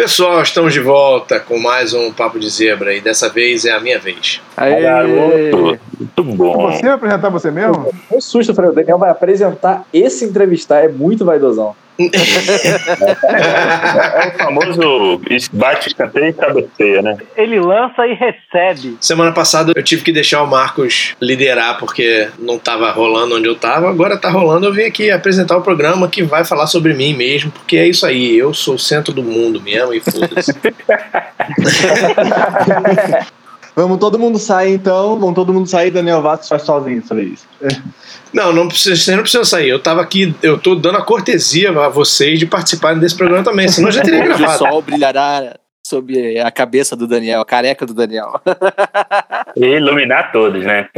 Pessoal, estamos de volta com mais um Papo de Zebra e dessa vez é a minha vez. Aê! Garoto, muito bom. Você vai apresentar você mesmo? Um susto, eu falei, o Daniel vai apresentar esse entrevistar, é muito vaidosão. É o famoso bate, escanteio e cabeceia, né? Ele lança e recebe. Semana passada eu tive que deixar o Marcos liderar porque não estava rolando onde eu estava. Agora tá rolando. Eu vim aqui apresentar o programa que vai falar sobre mim mesmo, porque é isso aí. Eu sou o centro do mundo mesmo e foda-se. Vamos todo mundo sair então. Vamos todo mundo sair. Daniel Vasco faz sozinho essa vez. Não, não precisa, você não precisa sair. Eu tava aqui, eu tô dando a cortesia a vocês de participarem desse programa também, senão eu já teria Hoje o gravado. sol brilhará sobre a cabeça do Daniel, a careca do Daniel. E iluminar todos, né?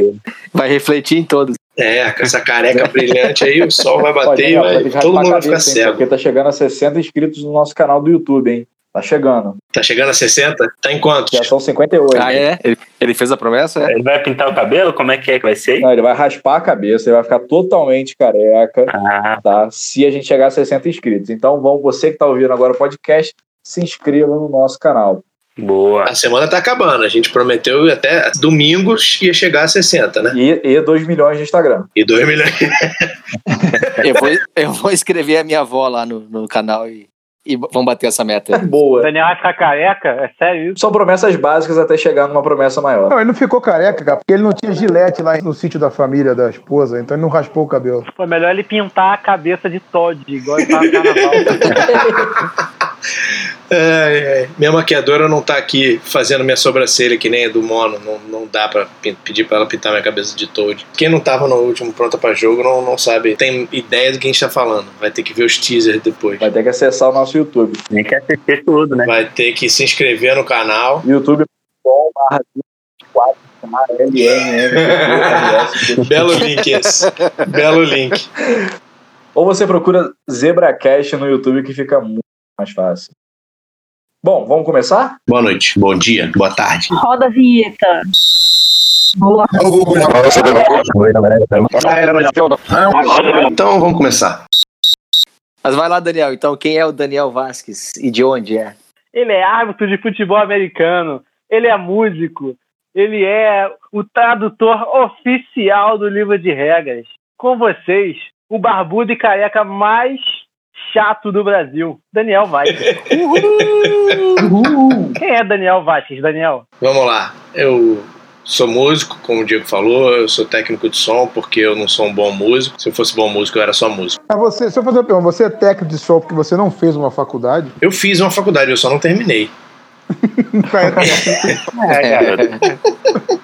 Vai refletir em todos. É, com essa careca brilhante aí, o sol vai bater e vai, todo mundo vai ficar cego. Porque tá chegando a 60 inscritos no nosso canal do YouTube, hein? Tá chegando. Tá chegando a 60? Tá em quantos? Já são 58. Ah, é? Ele, ele fez a promessa? É? Ele vai pintar o cabelo? Como é que é que vai ser? Não, ele vai raspar a cabeça, ele vai ficar totalmente careca, Ah, tá? Se a gente chegar a 60 inscritos. Então, vamos, você que tá ouvindo agora o podcast, se inscreva no nosso canal. boa. A semana tá acabando. A gente prometeu até domingos ia chegar a 60, né? E, e 2 milhões de Instagram. E 2 milhões. Eu, vou, eu vou escrever a minha avó lá no, no canal e, e vamos bater essa meta. aí. O Boa. Daniel vai ficar careca? É sério isso? São promessas básicas até chegar numa promessa maior. Não, ele não ficou careca, cara, porque ele não tinha gilete lá no sítio da família da esposa, então ele não raspou o cabelo. Foi melhor ele pintar a cabeça de Todd, igual ele tava no carnaval. É, é. Minha maquiadora não tá aqui fazendo minha sobrancelha que nem a do Mono. Não, não dá pra pedir pra ela pintar minha cabeça de Toad. Quem não tava no último Pronta pra Jogo não, não sabe, tem ideia do que a gente tá falando. Vai ter que ver os teasers depois. Vai ter que acessar o nosso YouTube. Tem que assistir tudo, né? Vai ter que se inscrever no canal. youtube.com barra 24 LNN. Belo link esse. Belo link. Ou você procura ZebraCast no YouTube que fica muito mais fácil. Bom, vamos começar? Boa noite, bom dia, boa tarde. Roda a vinheta. Boa. Então vamos começar. Mas vai lá, Daniel. Então, quem é o Daniel Vasquez e de onde é? Ele é árbitro de futebol americano, ele é músico, ele é o tradutor oficial do livro de regras. Com vocês, o barbudo e careca mais chato do Brasil, Daniel Vasquez. Quem é Daniel Vasquez, Daniel? Vamos lá. Eu sou músico, como o Diego falou, eu sou técnico de som porque eu não sou um bom músico. Se eu fosse bom músico, eu era só músico. Mas você, se eu fazer uma pergunta, você é técnico de som porque você não fez uma faculdade? Eu fiz uma faculdade, eu só não terminei. É, garoto.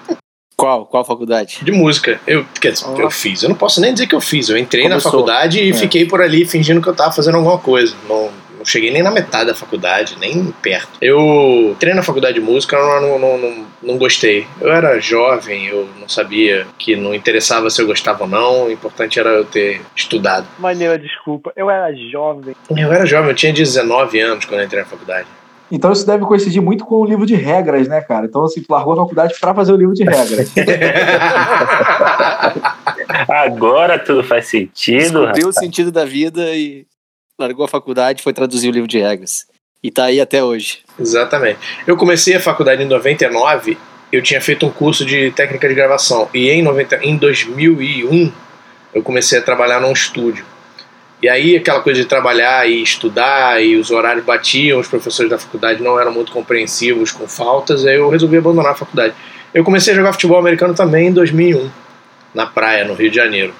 Qual? Qual faculdade? De música. Eu, quer dizer, eu fiz. Eu não posso nem dizer que eu fiz. Eu entrei na Começou. faculdade e É. fiquei por ali fingindo que eu tava fazendo alguma coisa. Não, não cheguei nem na metade da faculdade, nem perto. Eu entrei na faculdade de música, eu não, não, não, não gostei. Eu era jovem, eu não sabia que não interessava se eu gostava ou não. O importante era eu ter estudado. Maneira, desculpa, eu era jovem. Eu era jovem, eu tinha 19 anos quando eu entrei na faculdade. Então isso deve coincidir muito com o livro de regras, né, cara? Então, assim, tu largou a faculdade pra fazer o livro de regras. Agora tudo faz sentido. Descobriu o sentido da vida e largou a faculdade, foi traduzir o livro de regras. E tá aí até hoje. Exatamente. Eu comecei a faculdade em 99, eu tinha feito um curso de técnica de gravação. E em, 90, em 2001, eu comecei a trabalhar num estúdio. E aí, aquela coisa de trabalhar e estudar, e os horários batiam, os professores da faculdade não eram muito compreensivos com faltas, aí eu resolvi abandonar a faculdade. Eu comecei a jogar futebol americano também em 2001, na praia, no Rio de Janeiro.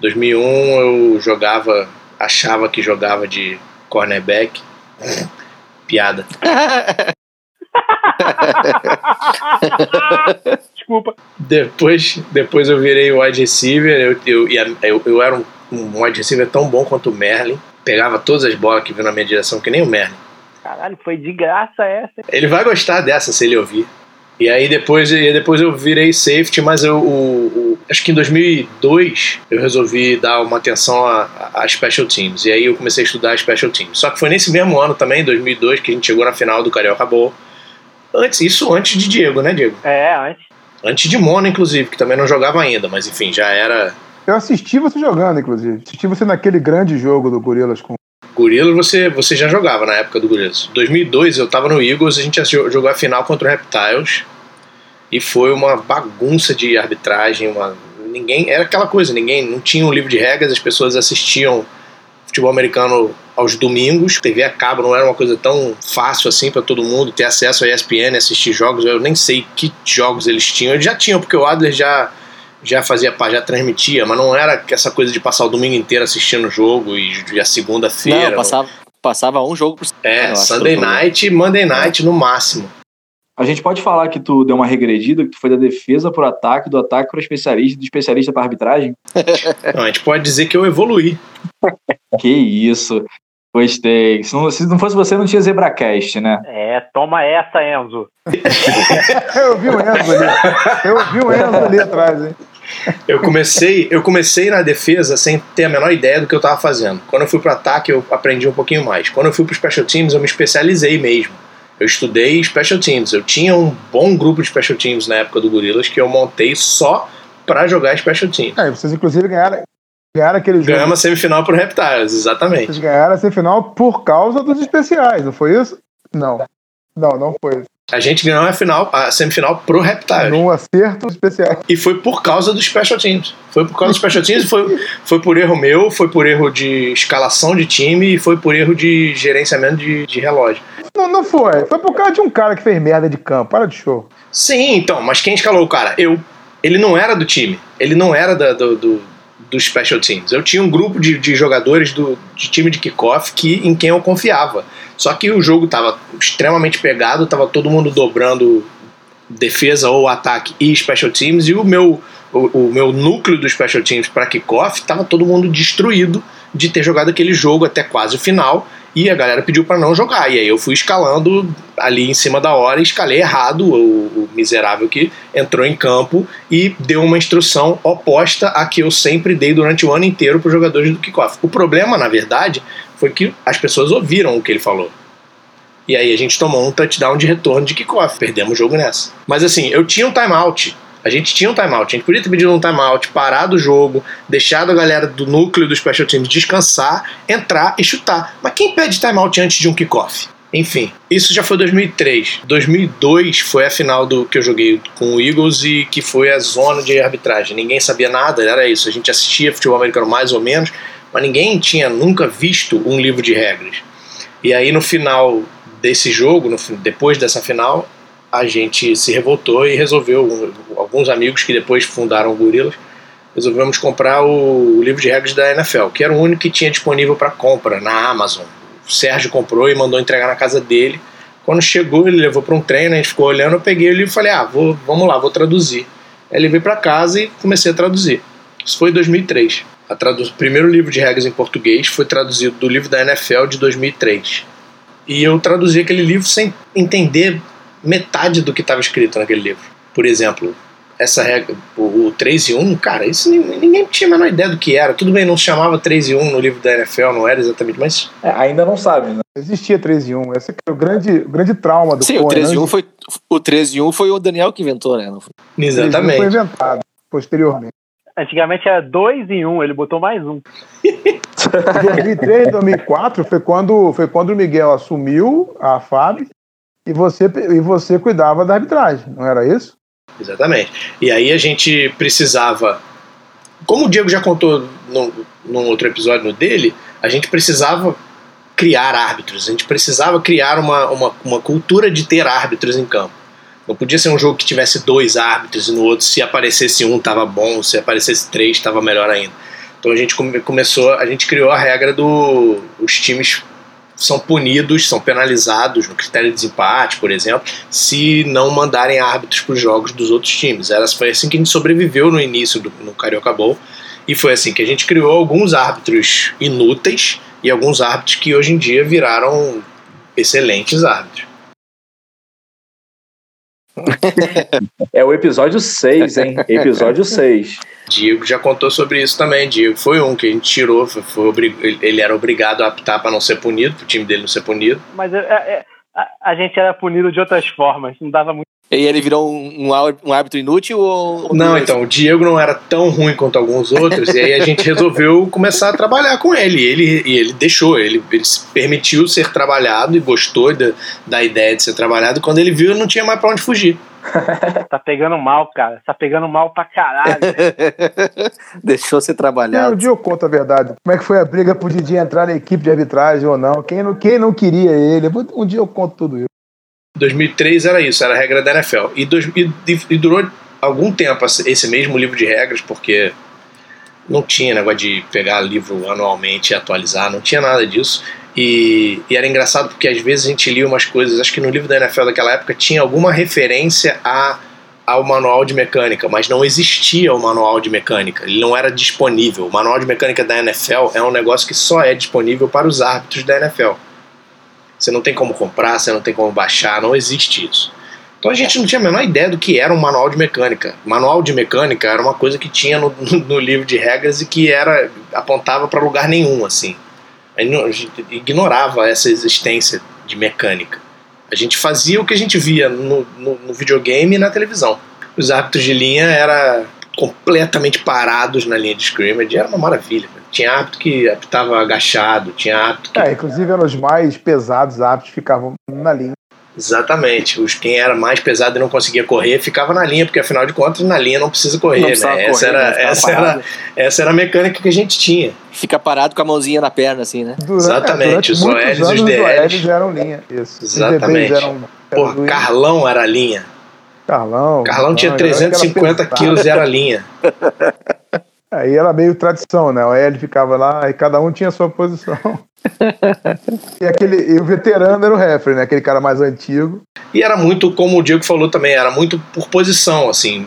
2001 eu jogava, achava que jogava de cornerback. Piada. Desculpa. Depois, depois eu virei wide receiver. Eu, eu, eu, eu era um, um wide receiver tão bom quanto o Merlin. Pegava todas as bolas que vinham na minha direção, que nem o Merlin. Caralho, foi de graça essa. Ele vai gostar dessa se ele ouvir. E aí depois, e depois eu virei safety, mas eu, o- o- acho que em 2002 eu resolvi dar uma atenção a, a special teams. E aí eu comecei a estudar special teams. Só que foi nesse mesmo ano também, 2002, que a gente chegou na final do Carioca Bowl. Antes, isso antes de Diego, né, Diego? É, antes. Antes de Mona, inclusive, que também não jogava ainda, mas enfim, já era Eu assisti você jogando, inclusive. Assisti você naquele grande jogo do Gorilas com Gorilas você, você já jogava na época do Gorilas. 2002 eu tava no Eagles, a gente jogou a final contra o Reptiles e foi uma bagunça de arbitragem, uma ninguém era aquela coisa, ninguém não tinha um livro de regras, as pessoas assistiam futebol americano aos domingos, TV a cabo não era uma coisa tão fácil assim para todo mundo ter acesso a ESPN, assistir jogos, eu nem sei que jogos eles tinham, eles já tinham porque o Adler já já fazia já transmitia, mas não era essa coisa de passar o domingo inteiro assistindo o jogo e, e a segunda-feira. Não, passava, passava um jogo por É, Sunday night e Monday night no máximo. A gente pode falar que tu deu uma regredida, que tu foi da defesa pro ataque, do ataque pro especialista, do especialista pra arbitragem? Não, a gente pode dizer que eu evoluí. Que isso. Gostei. Se não, se não fosse você, não tinha ZebraCast, né? É, toma essa, Enzo. Eu vi o Enzo ali. Eu vi o Enzo ali atrás, hein? Eu comecei, eu comecei na defesa sem ter a menor ideia do que eu estava fazendo. Quando eu fui para ataque, eu aprendi um pouquinho mais. Quando eu fui para special teams, eu me especializei mesmo. Eu estudei special teams. Eu tinha um bom grupo de special teams na época do Gorilas que eu montei só para jogar special teams. É, vocês inclusive ganharam, ganharam aquele jogo. Ganhamos a semifinal pro Reptiles, exatamente. Vocês ganharam a semifinal por causa dos especiais, não foi isso? Não. Não, não foi. A gente ganhou a final, a semifinal pro Reptiles. Num acerto dos especiais. E foi por causa dos special teams. Foi por causa dos special teams, foi, foi por erro meu, foi por erro de escalação de time e foi por erro de gerenciamento de, de relógio. Não, não foi. Foi por causa de um cara que fez merda de campo. Para de show. Sim, então, mas quem escalou o cara? Eu. Ele não era do time. Ele não era da- do, do, dos special teams. Eu tinha um grupo de, de jogadores do, de time de kickoff que, em quem eu confiava. Só que o jogo estava extremamente pegado, estava todo mundo dobrando defesa ou ataque e special teams, e o meu, o, o meu núcleo do special teams para kickoff estava todo mundo destruído de ter jogado aquele jogo até quase o final. E a galera pediu para não jogar. E aí eu fui escalando ali em cima da hora escalei errado o, o miserável que entrou em campo e deu uma instrução oposta à que eu sempre dei durante o ano inteiro para os jogadores do kickoff. O problema, na verdade, foi que as pessoas ouviram o que ele falou. E aí a gente tomou um touchdown de retorno de kickoff. Perdemos o jogo nessa. Mas assim, eu tinha um timeout. A gente tinha um timeout. A gente podia ter pedido um timeout, parado o jogo, deixado a galera do núcleo dos special teams descansar, entrar e chutar. Mas quem pede timeout antes de um kickoff? Enfim, isso já foi 2003. 2002 foi a final do que eu joguei com o Eagles e que foi a zona de arbitragem. Ninguém sabia nada, era isso. A gente assistia futebol americano mais ou menos, mas ninguém tinha nunca visto um livro de regras. E aí no final desse jogo, no depois dessa final, a gente se revoltou e resolveu, alguns amigos que depois fundaram o Gorilas, resolvemos comprar o, o livro de regras da NFL, que era o único que tinha disponível para compra na Amazon. O Sérgio comprou e mandou entregar na casa dele. Quando chegou, ele levou para um treino, a gente ficou olhando, eu peguei o livro e falei, ah, vou, vamos lá, vou traduzir. Aí levei para casa e comecei a traduzir. Isso foi em 2003. A tradu- O primeiro livro de regras em português foi traduzido do livro da NFL de 2003. E eu traduzi aquele livro sem entender metade do que estava escrito naquele livro. Por exemplo, essa regra, o, o 3 e 1, cara, isso ninguém, ninguém tinha a menor ideia do que era. Tudo bem, não se chamava 3 e 1 no livro da NFL, não era exatamente, mas É, ainda não sabe, né? Existia 3 e 1. Esse é o grande, o grande trauma do Sim, o Cohen, 13 e né? 1 foi, o 13 e 1 foi o Daniel que inventou, né? Não foi? 3 e 1 exatamente. inventado posteriormente. Antigamente era dois em um, ele botou mais um. 2003, 2004 foi quando, foi quando o Miguel assumiu a FAB e você, e você cuidava da arbitragem, não era isso? Exatamente. E aí a gente precisava, como o Diego já contou num, num outro episódio dele, a gente precisava criar árbitros, a gente precisava criar uma, uma, uma cultura de ter árbitros em campo. Não podia ser um jogo que tivesse dois árbitros e no outro, se aparecesse um, tava bom, se aparecesse três, estava melhor ainda. Então a gente come- começou, a gente criou a regra do times são punidos, são penalizados no critério de desempate, por exemplo, se não mandarem árbitros para os jogos dos outros times. Era, foi assim que a gente sobreviveu no início do no Carioca Bowl e foi assim que a gente criou alguns árbitros inúteis e alguns árbitros que hoje em dia viraram excelentes árbitros. É o episódio 6, hein? Episódio 6. Diego já contou sobre isso também. Diego foi um que a gente tirou, foi, foi ele- era obrigado a apitar para não ser punido, para o time dele não ser punido. Mas é- é- a, a gente era punido de outras formas, não dava muito. E ele virou um, um árbitro- inútil ou. Não, então, o Diego não era tão ruim quanto alguns outros, e aí a gente resolveu começar a trabalhar com ele. E ele, e ele deixou, ele, ele se permitiu ser trabalhado e gostou da, da ideia de ser trabalhado. Quando ele viu, não tinha mais pra onde fugir. Tá pegando mal, cara. Tá pegando mal pra caralho. Deixou ser É, um trabalhado. dia eu conto a verdade. Como é que foi a briga pro Didi entrar na equipe de arbitragem ou não? Quem não, quem não queria ele? Um dia eu conto tudo isso. 2003 era isso, era a regra da NFL. E, dois, e, e durou algum tempo esse mesmo livro de regras, porque não tinha negócio de pegar livro anualmente e atualizar, não tinha nada disso. E, e era engraçado porque às vezes a gente lia umas coisas, acho que no livro da NFL daquela época tinha alguma referência a, ao manual de mecânica, mas não existia o manual de mecânica, ele não era disponível. O manual de mecânica da NFL é um negócio que só é disponível para os árbitros da NFL. Você não tem como comprar, você não tem como baixar, não existe isso. Então a gente não tinha a menor ideia do que era um manual de mecânica. Manual de mecânica era uma coisa que tinha no, no livro de regras e que era apontava para lugar nenhum, assim. A gente- ignorava essa existência de mecânica. A gente fazia o que a gente via no, no, no videogame e na televisão. Os árbitros de linha eram completamente parados na linha de scrimmage, era uma maravilha. Tinha árbitro que apitava agachado, tinha árbitro que É, inclusive eram os mais pesados árbitros ficavam na linha. Exatamente. Os quem era mais pesado e não conseguia correr ficava na linha, porque afinal de contas na linha não precisa correr, Não né? essa, correr, era, né? Essa, era, parado. essa era a mecânica que a gente tinha. Fica parado com a mãozinha na perna, assim, né? Durante, Exatamente, é, os OLs e os DLs. OLs eram linha. Isso. Os Exatamente. DBs eram. Pô, eram Carlão era linha. Carlão. Carlão tinha não, era aquela 350 pesada. quilos e era linha. Aí era meio tradição, né? O L ficava lá e cada um tinha a sua posição. e, aquele, e o veterano era o referee, né? Aquele cara mais antigo. E era muito, como o Diego falou também, era muito por posição, assim.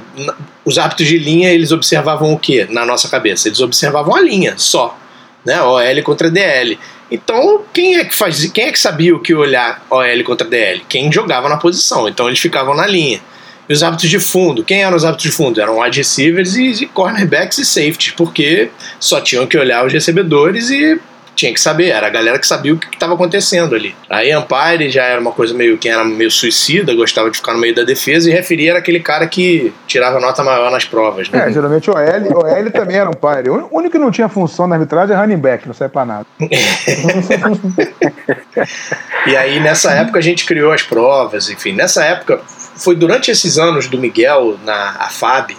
Os árbitros de linha, eles observavam o quê na nossa cabeça? Eles observavam a linha, só. Né? OL contra DL. Então, quem é que fazia, quem é que sabia o que olhar OL contra DL? Quem jogava na posição. Então, eles ficavam na linha. E os árbitros de fundo, quem eram os árbitros de fundo? Eram wide receivers e, e cornerbacks e safeties, porque só tinham que olhar os recebedores e tinha que saber, era a galera que sabia o que estava acontecendo ali. Aí Empire já era uma coisa meio quem era meio suicida, gostava de ficar no meio da defesa, e referia era aquele cara que tirava nota maior nas provas, né? É, geralmente o L, o L também era um páreo. O único que não tinha função na arbitragem é running back, não serve pra nada. E aí nessa época a gente criou as provas, enfim, nessa época foi durante esses anos do Miguel na AFAB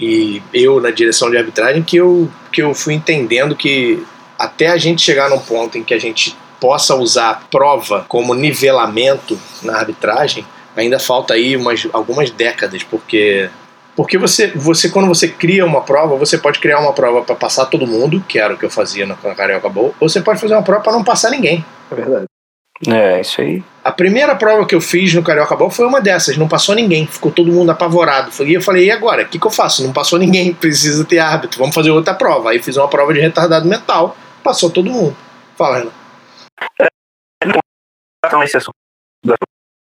e eu na direção de arbitragem que eu que eu fui entendendo que até a gente chegar num ponto em que a gente possa usar prova como nivelamento na arbitragem, ainda falta aí umas algumas décadas, porque porque você, você quando você cria uma prova, você pode criar uma prova para passar todo mundo, que era o que eu fazia na Carioca Bowl, ou você pode fazer uma prova para não passar ninguém. É verdade. É, isso aí. A primeira prova que eu fiz no Carioca Ball foi uma dessas, não passou ninguém, ficou todo mundo apavorado. E eu falei, e agora? O que, que eu faço? Não passou ninguém, precisa ter árbitro, vamos fazer outra prova. Aí fiz uma prova de retardado mental, passou todo mundo. Fala, Renan. Então, esse assunto. O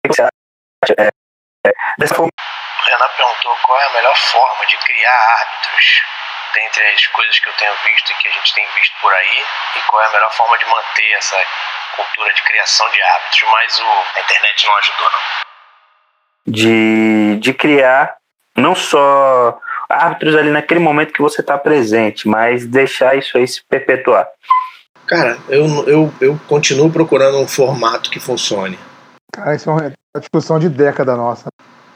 que você acha? É, é, dessa forma, O Renan perguntou qual é a melhor forma de criar árbitros dentre as coisas que eu tenho visto e que a gente tem visto por aí, e qual é a melhor forma de manter essa cultura de criação de árbitros, mas o, a internet não ajudou, não. de, de criar não só árbitros ali naquele momento que você está presente, mas deixar isso aí se perpetuar. Cara, eu, eu, eu continuo procurando um formato que funcione. Cara, isso é uma uma discussão de década nossa.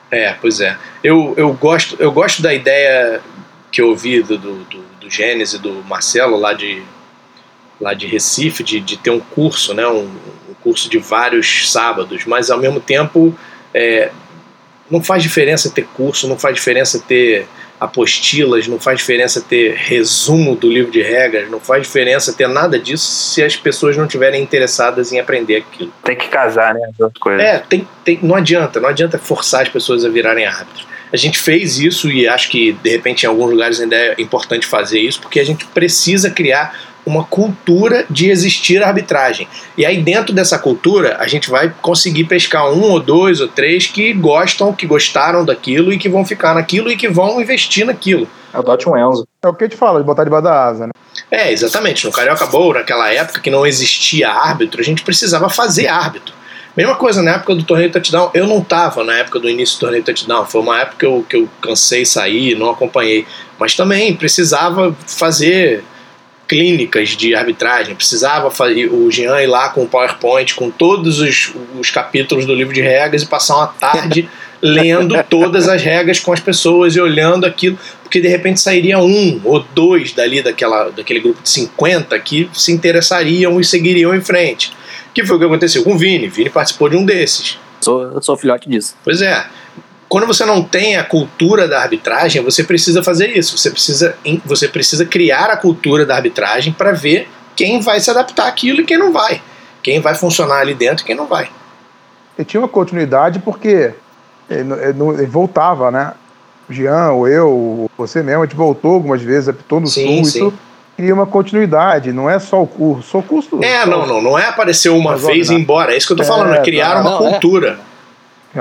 É, pois é. Eu, eu, gosto, eu gosto da ideia que eu ouvi do, do, do, do Gênesis, do Marcelo, lá de, lá de Recife, de, de ter um curso, né, um, um curso de vários sábados, mas ao mesmo tempo é, não faz diferença ter curso, não faz diferença ter apostilas, não faz diferença ter resumo do livro de regras, não faz diferença ter nada disso se as pessoas não estiverem interessadas em aprender aquilo. Tem que casar, né? As duas coisas. É, tem, tem, não adianta, não adianta forçar as pessoas a virarem árbitros. A gente fez isso e acho que de repente em alguns lugares ainda é importante fazer isso, porque a gente precisa criar uma cultura de existir a arbitragem. E aí dentro dessa cultura a gente vai conseguir pescar um ou dois ou três que gostam, que gostaram daquilo e que vão ficar naquilo e que vão investir naquilo. Adote um Enzo. É o que eu te falo, de botar debaixo da asa, né? É, exatamente. No Carioca Bowl, naquela época que não existia árbitro, a gente precisava fazer árbitro. Mesma coisa na época do torneio touchdown, eu não tava na época do início do torneio touchdown, foi uma época que eu, que eu cansei sair, não acompanhei, mas também precisava fazer clínicas de arbitragem, precisava fazer, o Jean ir lá com o PowerPoint, com todos os, os capítulos do livro de regras e passar uma tarde lendo todas as regras com as pessoas e olhando aquilo, porque de repente sairia um ou dois dali daquela, daquele grupo de 50 que se interessariam e seguiriam em frente. Que foi o que aconteceu com o Vini. Vini participou de um desses. Sou, eu sou filhote disso. Pois é. Quando você não tem a cultura da arbitragem, você precisa fazer isso. Você precisa, você precisa criar a cultura da arbitragem para ver quem vai se adaptar àquilo e quem não vai. Quem vai funcionar ali dentro e quem não vai. E tinha uma continuidade porque ele, ele voltava, né? O Jean, ou eu, ou você mesmo, a gente voltou algumas vezes, apitou no Sim, sul, sim. isso cria uma continuidade, não é só o curso, só o curso. É, não, não, não é aparecer uma vez e ir né? embora. É isso que eu tô É, falando, é criar tá. uma Não, é. cultura. É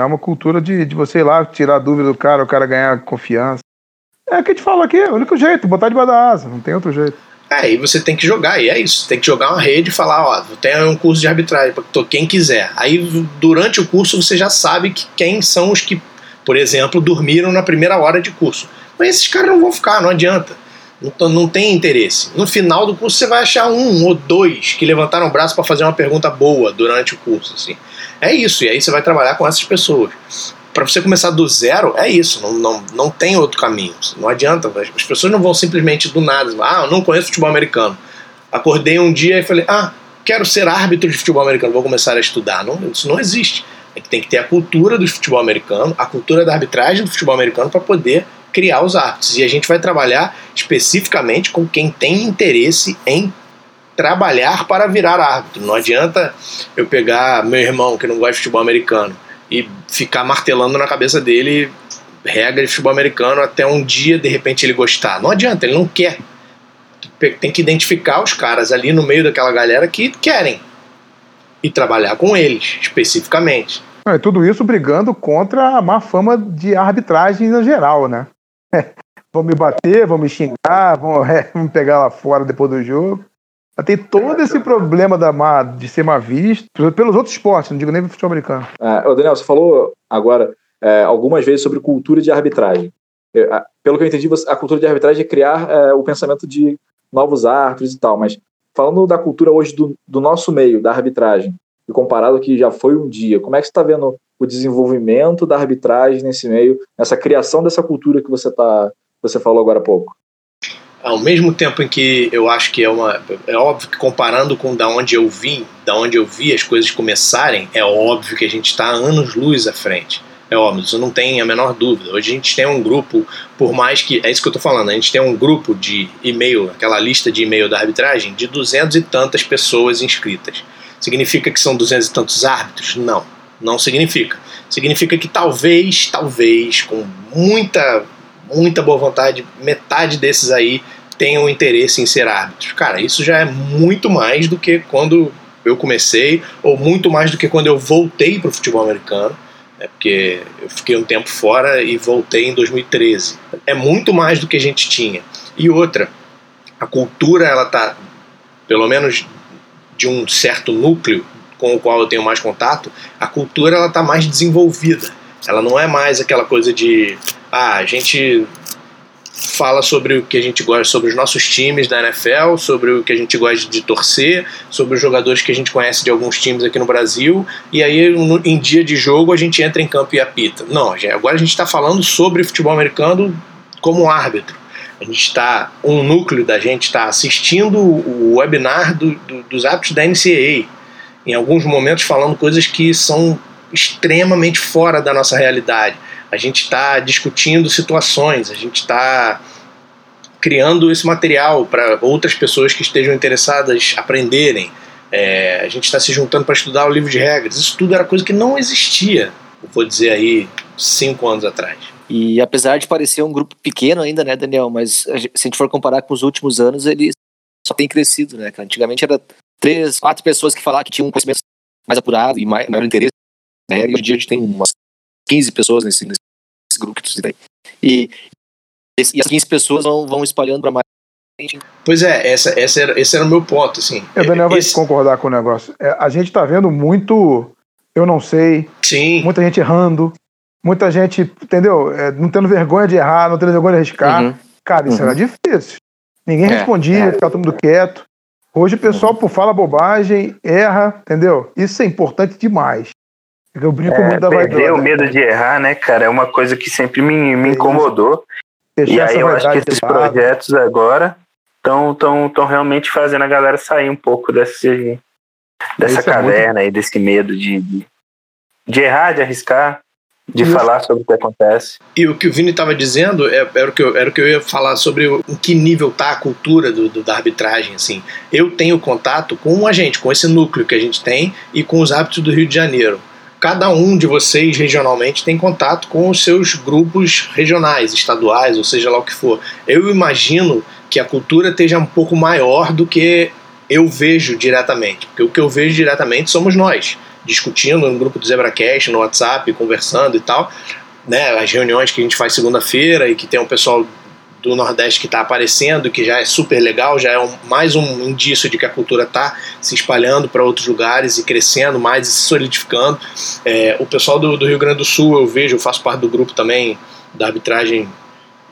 uma cultura de, de você ir lá tirar dúvida do cara, o cara ganhar confiança. É o que a gente fala aqui, é o único jeito, botar debaixo da asa, não tem outro jeito. É, e você tem que jogar, e é isso. Tem que jogar uma rede e falar, ó, tem um curso de arbitragem para quem quiser. Aí, durante o curso, você já sabe que quem são os que, por exemplo, dormiram na primeira hora de curso. Mas esses caras não vão ficar, não adianta. Não, não tem interesse. No final do curso, você vai achar um ou dois que levantaram o braço para fazer uma pergunta boa durante o curso. Assim. É isso, e aí você vai trabalhar com essas pessoas. Para você começar do zero, é isso, não, não, não tem outro caminho. Não adianta, as as pessoas não vão simplesmente do nada, ah, eu não conheço futebol americano. Acordei um dia e falei, ah, quero ser árbitro de futebol americano, vou começar a estudar. Não, isso não existe. É tem que ter a cultura do futebol americano, a cultura da arbitragem do futebol americano para poder criar os árbitros. E a gente vai trabalhar especificamente com quem tem interesse em trabalhar para virar árbitro. Não adianta eu pegar meu irmão que não gosta de futebol americano e ficar martelando na cabeça dele regra de futebol americano até um dia de repente ele gostar. Não adianta, ele não quer. Tem que identificar os caras ali no meio daquela galera que querem e trabalhar com eles especificamente. E tudo isso brigando contra a má fama de arbitragem no geral, né? vão me bater, vão me xingar, vão, é, vão me pegar lá fora depois do jogo. Tem todo esse problema da má, de ser má visto pelos outros esportes, não digo nem futebol americano. É, Daniel, você falou agora é, algumas vezes sobre cultura de arbitragem. É, a- pelo que eu entendi, a cultura de arbitragem é criar é, o pensamento de novos árbitros e tal, mas falando da cultura hoje do, do nosso meio, da arbitragem, e comparado ao que já foi um dia, como é que você está vendo o desenvolvimento da arbitragem nesse meio, nessa criação dessa cultura que você, tá, você falou agora há pouco? Ao mesmo tempo em que eu acho que é uma. É óbvio que comparando com da onde eu vim, da onde eu vi as coisas começarem, é óbvio que a gente está anos-luz à frente. É óbvio, isso não tem a menor dúvida. Hoje a gente tem um grupo, por mais que. É isso que eu tô falando, a gente tem um grupo de e-mail, aquela lista de e-mail da arbitragem, de duzentas e tantas pessoas inscritas. Significa que são duzentos e tantos árbitros? Não, não significa. Significa que talvez, talvez, com muita, muita boa vontade, metade desses aí tenham interesse em ser árbitros. Cara, isso já é muito mais do que quando eu comecei, ou muito mais do que quando eu voltei para o futebol americano, né, porque eu fiquei um tempo fora e voltei em 2013. É muito mais do que a gente tinha. E outra, a cultura, ela tá, pelo menos de um certo núcleo com o qual eu tenho mais contato, a cultura ela tá mais desenvolvida. Ela não é mais aquela coisa de, ah, a gente fala sobre o que a gente gosta, sobre os nossos times da NFL, sobre o que a gente gosta de torcer, sobre os jogadores que a gente conhece de alguns times aqui no Brasil, e aí em dia de jogo a gente entra em campo e apita. Não, agora a gente está falando sobre futebol americano como árbitro. A gente está, um núcleo da gente está assistindo o webinar do- do- dos árbitros da NCAA, em alguns momentos falando coisas que são extremamente fora da nossa realidade. A gente está discutindo situações, a gente está criando esse material para outras pessoas que estejam interessadas aprenderem. É, a gente está se juntando para estudar o livro de regras. Isso tudo era coisa que não existia, vou dizer aí, cinco anos atrás. E apesar de parecer um grupo pequeno ainda, né, Daniel? Mas se a gente for comparar com os últimos anos, ele só tem crescido, né? Antigamente era três, quatro pessoas que falavam que tinham um conhecimento mais apurado e maior interesse. Né? E hoje em dia a gente tem umas 15 pessoas nesse, nesse grupo que tu tem. E, e as 15 pessoas vão, vão espalhando para mais gente. Pois é, essa, essa era, esse era o meu ponto. Assim. É, O Daniel vai Esse- concordar com o negócio. É, a gente está vendo muito eu não sei, Sim. muita gente errando, muita gente, entendeu? É, não tendo vergonha de errar, não tendo vergonha de arriscar. Uhum. Cara, isso Uhum. era difícil. Ninguém É, respondia, ficava todo mundo quieto. Hoje o pessoal pô, fala bobagem, erra, entendeu? Isso é importante demais. Eu brinco muito da Perder vaidade. o medo de errar, né, cara, é uma coisa que sempre me, me É incomodou. Deixar E aí eu acho que esses projetos agora estão tão, tão realmente fazendo a galera sair um pouco desse, dessa Isso é muito- caverna aí, desse medo de, de, de errar, de arriscar, de Isso. falar sobre o que acontece. E o que o Vini estava dizendo é- era, o que eu, era o que eu ia falar sobre o- em que nível tá a cultura do, do- da arbitragem. Assim. Eu tenho contato com a gente, com esse núcleo que a gente tem e com os hábitos do Rio de Janeiro. Cada um de vocês regionalmente tem contato com os seus grupos regionais, estaduais, ou seja lá o que for. Eu imagino que a cultura esteja um pouco maior do que eu vejo diretamente, porque o que eu vejo diretamente somos nós, discutindo no grupo do ZebraCast, no WhatsApp, conversando e tal né, as reuniões que a gente faz segunda-feira e que tem um pessoal do Nordeste que está aparecendo, que já é super legal, já é um- mais um indício de que a cultura está se espalhando para outros lugares e crescendo mais e se solidificando. É, o pessoal do, do Rio Grande do Sul, eu vejo, eu faço parte do grupo também da arbitragem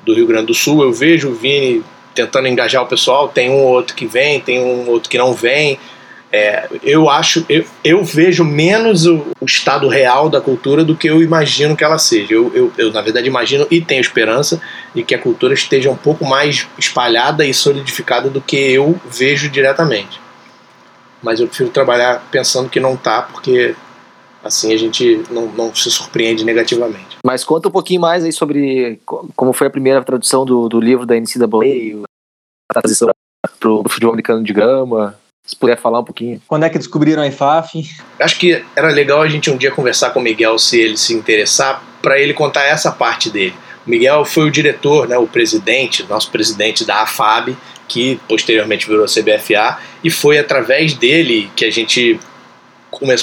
do Rio Grande do Sul, eu vejo o Vini tentando engajar o pessoal, tem um ou outro que vem, tem um outro que não vem. É, eu acho, eu, eu vejo menos o, o estado real da cultura do que eu imagino que ela seja. Eu, eu, eu, na verdade, imagino e tenho esperança de que a cultura esteja um pouco mais espalhada e solidificada do que eu vejo diretamente. Mas eu prefiro trabalhar pensando que não tá, porque assim a gente não, não se surpreende negativamente. Mas conta um pouquinho mais aí sobre co- como foi a primeira tradução do, do livro da NCAA, a transição pro futebol americano de grama. Se puder falar um pouquinho. Quando é que descobriram a IFAF? Acho que era legal a gente um dia conversar com o Miguel se ele se interessar para ele contar essa parte dele. Miguel foi o diretor, né, o presidente, nosso presidente da AFAB, que posteriormente virou CBFA, e foi através dele que a gente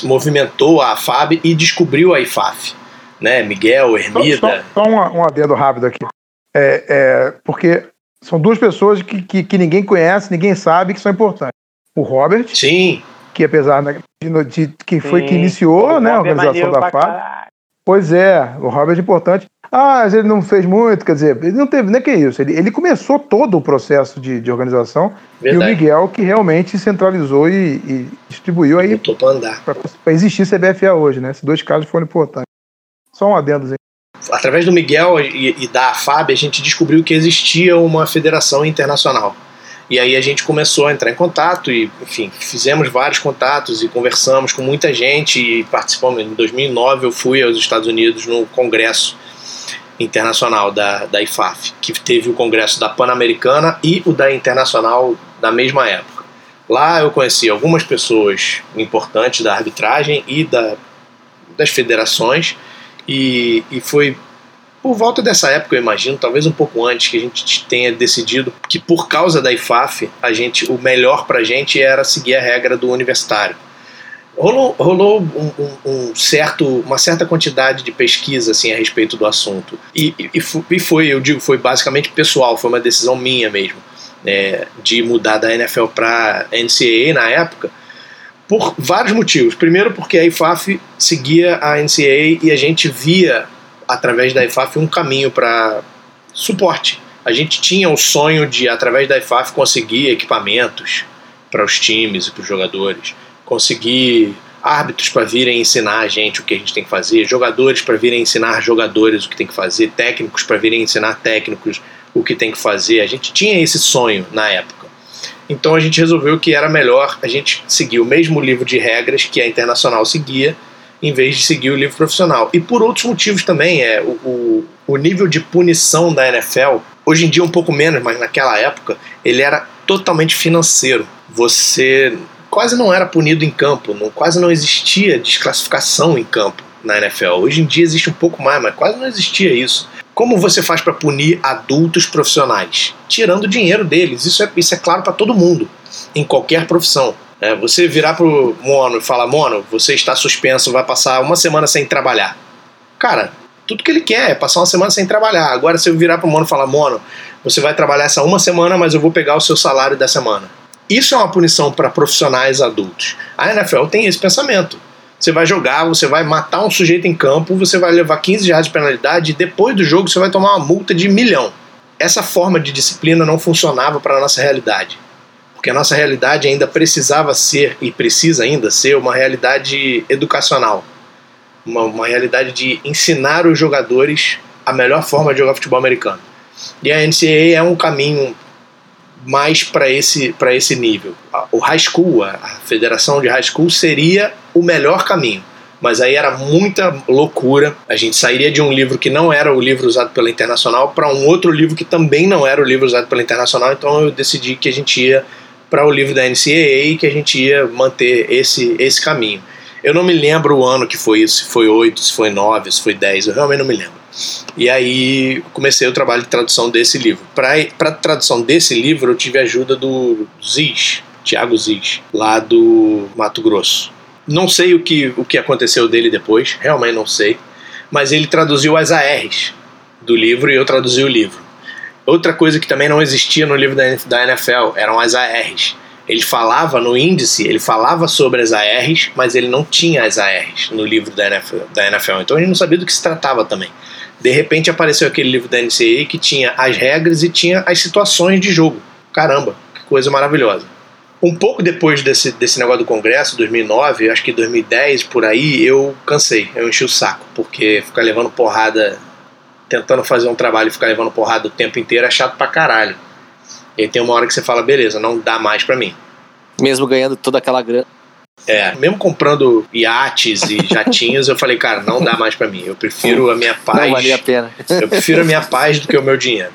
movimentou a AFAB e descobriu a IFAF. Né? Miguel, Só, Ermida. só, só um, um adendo rápido aqui. É, é, porque são duas pessoas que, que, que ninguém conhece, ninguém sabe que são importantes. O Robert, Sim, que apesar né, de, de que foi que iniciou né, a é organização da FAB. Pois é, o Robert é importante. Ah, mas ele não fez muito, quer dizer, ele não teve, nem que isso. Ele, ele começou todo o processo de, de organização e o verdade. Miguel que realmente centralizou e, e distribuiu aí para existir CBFA hoje, né? Esses dois casos foram importantes. Só um adendo. através do Miguel e, e da FAB, a gente descobriu que existia uma federação internacional. E aí a gente começou a entrar em contato e, enfim, fizemos vários contatos e conversamos com muita gente e participamos. Em 2009 eu fui aos Estados Unidos no congresso internacional da, da IFAF, que teve o congresso da Pan-Americana e o da Internacional na mesma época. Lá eu conheci algumas pessoas importantes da arbitragem e da, das federações e, e foi por volta dessa época, eu imagino, talvez um pouco antes, que a gente tenha decidido que por causa da IFAF, a gente, o melhor pra gente era seguir a regra do universitário. Rolou, rolou um, um- certo, uma certa quantidade de pesquisa assim, a respeito do assunto. E, e- e foi, eu digo, foi basicamente pessoal, foi uma decisão minha mesmo, é, de mudar da NFL para NCAA na época, por vários motivos. Primeiro, porque a IFAF seguia a NCAA e a gente via através da IFAF um caminho para suporte. A gente tinha o sonho de, através da IFAF, conseguir equipamentos para os times e para os jogadores, conseguir árbitros para virem ensinar a gente o que a gente tem que fazer, jogadores para virem ensinar jogadores o que tem que fazer, técnicos para virem ensinar técnicos o que tem que fazer. A gente tinha esse sonho na época. Então a gente resolveu que era melhor a gente seguir o mesmo livro de regras que a Internacional seguia, em vez de seguir o livro profissional. E por outros motivos também, é o, o, o nível de punição da NFL, hoje em dia um pouco menos, mas naquela época, ele era totalmente financeiro. Você quase não era punido em campo, não, quase não existia desclassificação em campo na NFL. Hoje em dia existe um pouco mais, mas quase não existia isso. Como você faz para punir adultos profissionais? Tirando o dinheiro deles. Isso é, isso é claro para todo mundo, em qualquer profissão. É, você virar pro Mono e falar: Mono, você está suspenso, vai passar uma semana sem trabalhar. Cara, tudo que ele quer é passar uma semana sem trabalhar. Agora, se eu virar pro Mono e falar: Mono, você vai trabalhar essa uma semana, mas eu vou pegar o seu salário da semana. Isso é uma punição para profissionais adultos. A NFL tem esse pensamento. Você vai jogar, você vai matar um sujeito em campo, você vai levar 15 reais de penalidade e depois do jogo você vai tomar uma multa de milhão. Essa forma de disciplina não funcionava para a nossa realidade. Porque a nossa realidade ainda precisava ser, e precisa ainda ser, uma realidade educacional. Uma, uma realidade de ensinar os jogadores a melhor forma de jogar futebol americano. E a NCAA é um caminho mais para esse, pra esse nível. O high school, a federação de high school, seria o melhor caminho. Mas aí era muita loucura. A gente sairia de um livro que não era o livro usado pela Internacional para um outro livro que também não era o livro usado pela Internacional. Então eu decidi que a gente ia para o livro da NCAA que a gente ia manter esse, esse caminho. Eu não me lembro o ano que foi isso, se foi 8, se foi 9, se foi 10, eu realmente não me lembro. E aí comecei o trabalho de tradução desse livro. Para a tradução desse livro, eu tive a ajuda do Ziz, Tiago Ziz, lá do Mato Grosso. Não sei o que, o que aconteceu dele depois, realmente não sei, mas ele traduziu as ARs do livro e eu traduzi o livro. Outra coisa que também não existia no livro da NFL eram as ARs. Ele falava no índice, ele falava sobre as ARs, mas ele não tinha as ARs no livro da NFL, da NFL. Então a gente não sabia do que se tratava também. De repente apareceu aquele livro da NCAA que tinha as regras e tinha as situações de jogo. Caramba, que coisa maravilhosa. Um pouco depois desse, desse negócio do Congresso, 2009, acho que 2010 por aí, eu cansei, eu enchi o saco, porque ficar levando porrada, tentando fazer um trabalho e ficar levando porrada o tempo inteiro é chato pra caralho. E aí tem uma hora que você fala, beleza, não dá mais pra mim. Mesmo ganhando toda aquela grana. É, mesmo comprando iates e jatinhos, eu falei, cara, não dá mais para mim. Eu prefiro a minha paz. Não valia a pena. eu prefiro a minha paz do que o meu dinheiro.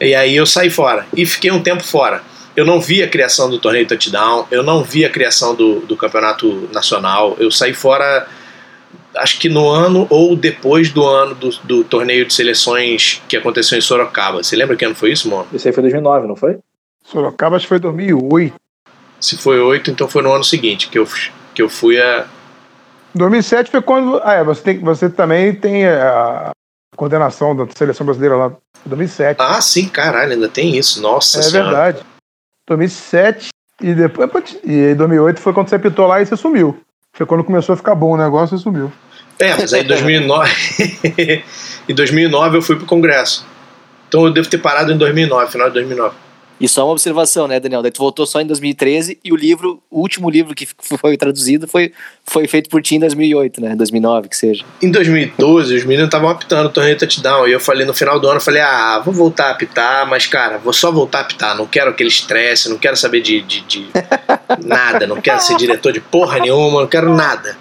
E aí eu saí fora. E fiquei um tempo fora. Eu não vi a criação do torneio touchdown, eu não vi a criação do, do campeonato nacional. Eu saí fora, acho que no ano ou depois do ano do, do torneio de seleções que aconteceu em Sorocaba. Você lembra que ano foi isso, mano? Isso aí foi 2009, não foi? Sorocaba acho que foi 2008. Se foi 8, então foi no ano seguinte que eu, que eu fui a. 2007 foi quando. Ah, é, você, tem, você também tem a coordenação da seleção brasileira lá. 2007. Ah, sim, caralho, ainda tem isso. Nossa É senhora. verdade. 2007 e depois. E 2008 foi quando você apitou lá e você sumiu. Foi quando começou a ficar bom o negócio e sumiu. É, mas aí em 2009. em 2009 eu fui pro Congresso. Então eu devo ter parado em 2009, final de 2009. E só uma observação, né, Daniel? Daí tu voltou só em 2013 e o livro, o último livro que foi traduzido foi, foi feito por ti em 2008, né? 2009, que seja. Em 2012, os meninos estavam apitando o torneio touchdown. E eu falei no final do ano, eu falei, ah, vou voltar a apitar, mas cara, vou só voltar a apitar. Não quero aquele estresse, não quero saber de, de, de nada, não quero ser diretor de porra nenhuma, não quero nada.